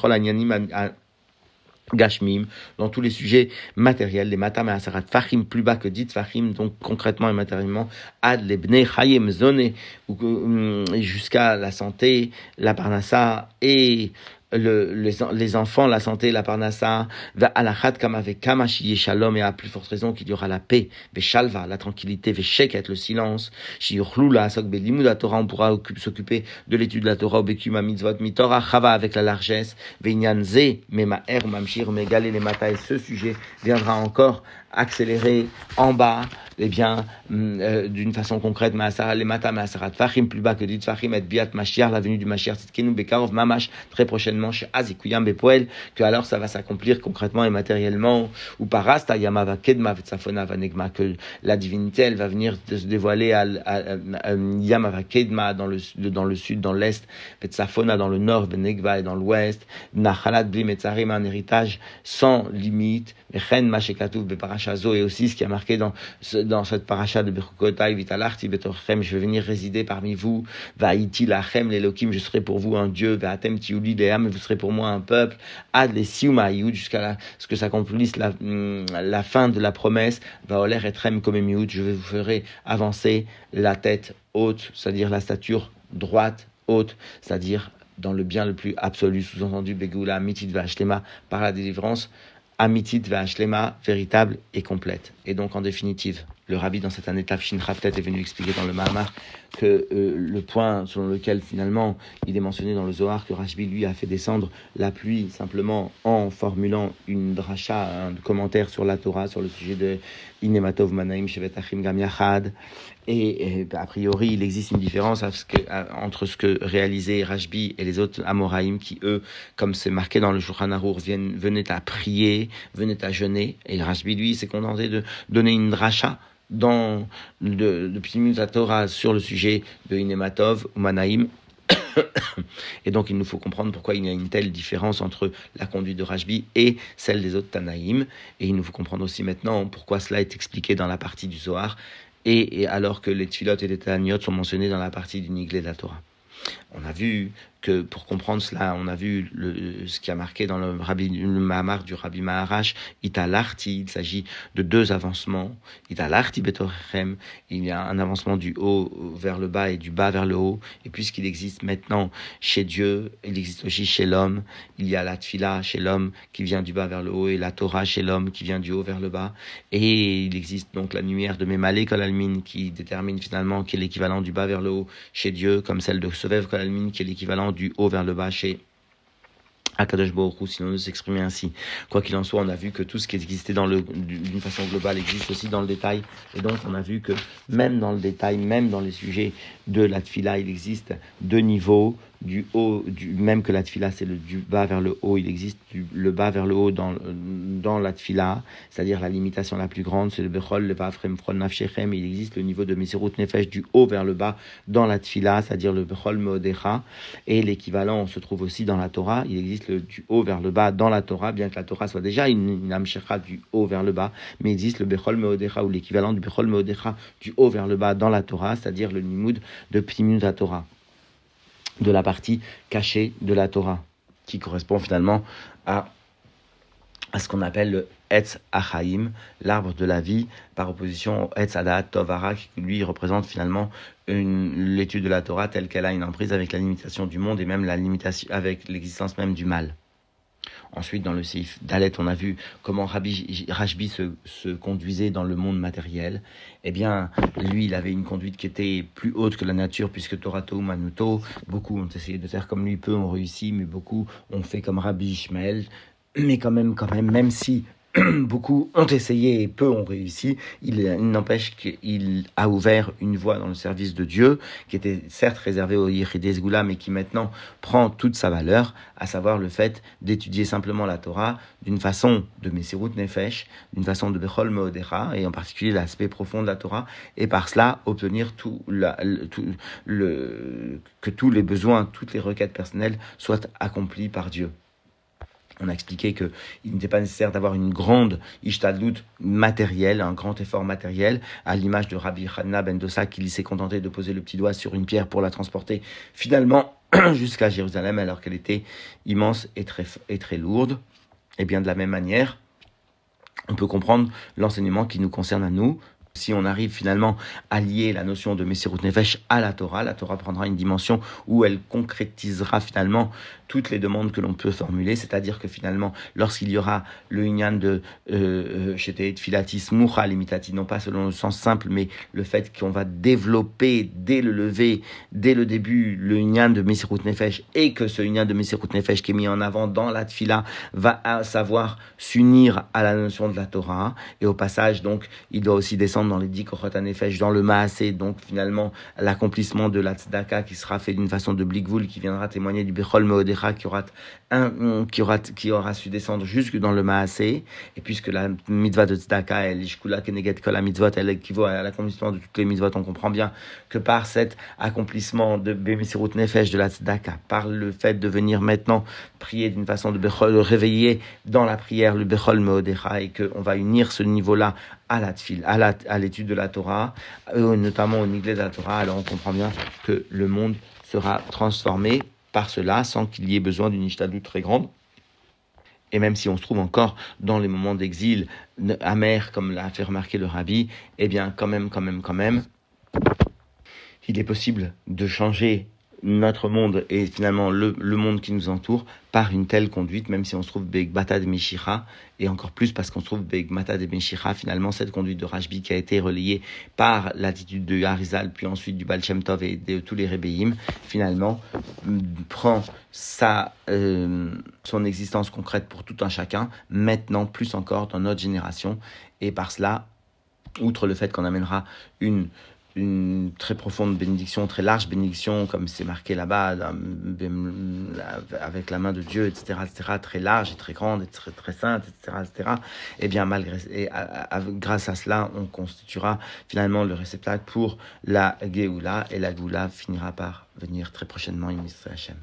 Gashmim, dans tous les sujets matériels, les matam et asarat. Fachim, plus bas que dit fachim, donc concrètement et matériellement, ad lebne chayem zone, hum, jusqu'à la santé, la parnassa et le, les, les, enfants, la santé, la parnassa, alachat comme avec kamashi shalom et à plus forte raison qu'il y aura la paix, shalva, la tranquillité, sheket, le silence, shiurlou la asok la Torah, on pourra s'occuper de l'étude de la Torah, bekuma mitzvot mitora, chava avec la largesse, venyanze, mema er mamshir, megale les mata, et ce sujet viendra encore accélérer en bas, eh bien, mm, euh, d'une façon concrète, les mata maasarat fachim, plus bas que dit fachim, et biat mashiach, la venue du mashiach, tkenu bekarov mamash, très prochainement chez Azikuyam bepoel, que alors ça va s'accomplir concrètement et matériellement, ou par asta yamava kedma vetsafona vanegma, que la divinité, elle va venir se dévoiler à, yamava kedma dans le, dans le sud, dans l'est, vetsafona dans le nord, venegva et dans l'ouest, nachalat blim et un héritage sans limite, vechen mashekatouv beparashazo, et aussi ce qui a marqué dans dans cette paracha de Bechukotai, Vitalarti, Betorchem, je vais venir résider parmi vous, Vaïti Lachem, l'Elohim, je serai pour vous un Dieu, Vatem Tiuli Leam, vous serez pour moi un peuple, Ad les Siumaïoud, jusqu'à ce que s'accomplisse la, hum, la fin de la promesse, Vaoler Etrem Komemioud, je vous ferai avancer la tête haute, c'est-à-dire la stature droite, haute, c'est-à-dire dans le bien le plus absolu, sous-entendu Begoula, Mitit Vachlema, par la délivrance, Amitit Vachlema, véritable et complète. Et donc, en définitive, le rabbi, dans cette année Tafshin Raftet, est venu expliquer dans le Mahamar que euh, le point selon lequel, finalement, il est mentionné dans le Zohar que Rashbi, lui, a fait descendre la pluie simplement en formulant une dracha, un commentaire sur la Torah, sur le sujet de Inematov Manaim Shevet Achim Gam. Et, a priori, il existe une différence entre ce que réalisait Rashbi et les autres Amoraïm qui, eux, comme c'est marqué dans le Shulchan Arour, venaient à prier, venaient à jeûner. Et Rashbi, lui, s'est contenté de donner une dracha dans le, le Torah sur le sujet de Inematov ou Manaïm. Et donc, il nous faut comprendre pourquoi il y a une telle différence entre la conduite de Rashbi et celle des autres Tanaïm. Et il nous faut comprendre aussi maintenant pourquoi cela est expliqué dans la partie du Zohar et, alors que les Tfilot et les Taniyot sont mentionnés dans la partie du Niglé de la Torah. On a vu que pour comprendre cela, on a vu ce qui a marqué dans le, rabbi, Mahamar du Rabbi Maharash, Italarti, il s'agit de deux avancements. Italarti betorchem, il y a un avancement du haut vers le bas et du bas vers le haut. Et puisqu'il existe maintenant chez Dieu, il existe aussi chez l'homme. Il y a la tfila chez l'homme qui vient du bas vers le haut et la Torah chez l'homme qui vient du haut vers le bas. Et il existe donc la lumière de Memale Kolalmin qui détermine finalement qui est l'équivalent du bas vers le haut chez Dieu, comme celle de Sovev Kolalmin qui est l'équivalent du haut vers le bas chez Akadosh Baruch si l'on veut s'exprimer ainsi. Quoi qu'il en soit, on a vu que tout ce qui existait d'une façon globale existe aussi dans le détail. Et donc, on a vu que même dans le détail, même dans les sujets de la tfila, il existe deux niveaux, du haut, du, même que la tfila, c'est du bas vers le haut, il existe le bas vers le haut dans, dans la tfila, c'est-à-dire la limitation la plus grande, c'est le bechol, le bafrem, fron, nafshechem, il existe le niveau de mesirut nefesh du haut vers le bas dans la tfila, c'est-à-dire le bechol meodecha, et l'équivalent se trouve aussi dans la Torah, il existe le, du haut vers le bas dans la Torah, bien que la Torah soit déjà une, une du haut vers le bas, mais il existe le bechol meodecha, ou l'équivalent du bechol meodecha du haut vers le bas dans la Torah, c'est-à-dire le nimoud de pimut Torah de la partie cachée de la Torah, qui correspond finalement à, ce qu'on appelle le Etz Achaim, l'arbre de la vie, par opposition au Etz Adat Tovara, qui lui représente finalement l'étude de la Torah telle qu'elle a une emprise avec la limitation du monde et même la limitation avec l'existence même du mal. Ensuite, dans le Seif Dalet, on a vu comment Rabbi, Rajbi se, se, conduisait dans le monde matériel. Eh bien, lui, il avait une conduite qui était plus haute que la nature, puisque Torato Manuto, beaucoup ont essayé de faire comme lui, peu ont réussi, mais beaucoup ont fait comme Rabbi Ishmael. Mais quand même, quand même, même si beaucoup ont essayé et peu ont réussi. Il, n'empêche qu'il a ouvert une voie dans le service de Dieu, qui était certes réservée au Yichides Goula, mais qui maintenant prend toute sa valeur, à savoir le fait d'étudier simplement la Torah d'une façon de Messirut Nefesh, d'une façon de Bechol Meodera, et en particulier l'aspect profond de la Torah, et par cela obtenir tout le, que tous les besoins, toutes les requêtes personnelles soient accomplies par Dieu. On a expliqué qu'il n'était pas nécessaire d'avoir une grande ishtadlut matérielle, un grand effort matériel, à l'image de Rabbi Hanna ben Dosa qui s'est contenté de poser le petit doigt sur une pierre pour la transporter finalement jusqu'à Jérusalem alors qu'elle était immense et très, et très lourde. Et bien de la même manière, on peut comprendre l'enseignement qui nous concerne à nous, Si on arrive finalement à lier la notion de Messirut Nefesh à la Torah, la Torah prendra une dimension où elle concrétisera finalement toutes les demandes que l'on peut formuler, c'est-à-dire que finalement, lorsqu'il y aura le Inyan de euh, euh Filatis Moucha limitati, non pas selon le sens simple, mais le fait qu'on va développer dès le lever, dès le début, le Inyan de Messirut Nefesh, et que ce Inyan de Messirut Nefesh qui est mis en avant dans la Tfila va savoir s'unir à la notion de la Torah, et au passage, donc, il doit aussi descendre dans les dix Kochot dans le Maasé, donc finalement, l'accomplissement de la Tzedaka qui sera fait d'une façon de Blikvul, qui viendra témoigner du Bechol Meodecha, qui aura, qui, aura, su descendre jusque dans le Maasé, et puisque la mitzvah de Tzedaka, elle, Ishkula Keneget Kol mitzvot, elle équivaut à l'accomplissement de toutes les mitzvot, on comprend bien que par cet accomplissement de Bemisirut Nefesh de la Tzedaka, par le fait de venir maintenant prier d'une façon de Bechol, de réveiller dans la prière le Bechol Meodecha, et qu'on va unir ce niveau-là à l'étude de la Torah, euh, notamment au niveau de la Torah, alors on comprend bien que le monde sera transformé par cela sans qu'il y ait besoin d'une ishtadou très grande. Et même si on se trouve encore dans les moments d'exil amer, comme l'a fait remarquer le rabbi, eh bien, quand même, quand même, quand même, il est possible de changer notre monde et finalement le, monde qui nous entoure par une telle conduite, même si on se trouve Bata de Meshira, et encore plus parce qu'on se trouve Beg Mata de Meshira, finalement cette conduite de Rajbi qui a été relayée par l'attitude de Harizal, puis ensuite du Baal Tov et de tous les Rebbeim, finalement prend sa, euh, son existence concrète pour tout un chacun, maintenant plus encore dans notre génération, et par cela, outre le fait qu'on amènera une une très profonde bénédiction, très large bénédiction, comme c'est marqué là-bas, avec la main de Dieu, etc., etc., très large et très grande et très, très sainte, etc., etc., et bien, malgré, et grâce à cela, on constituera finalement le réceptacle pour la Géoula, et la Géoula finira par venir très prochainement, Hachem.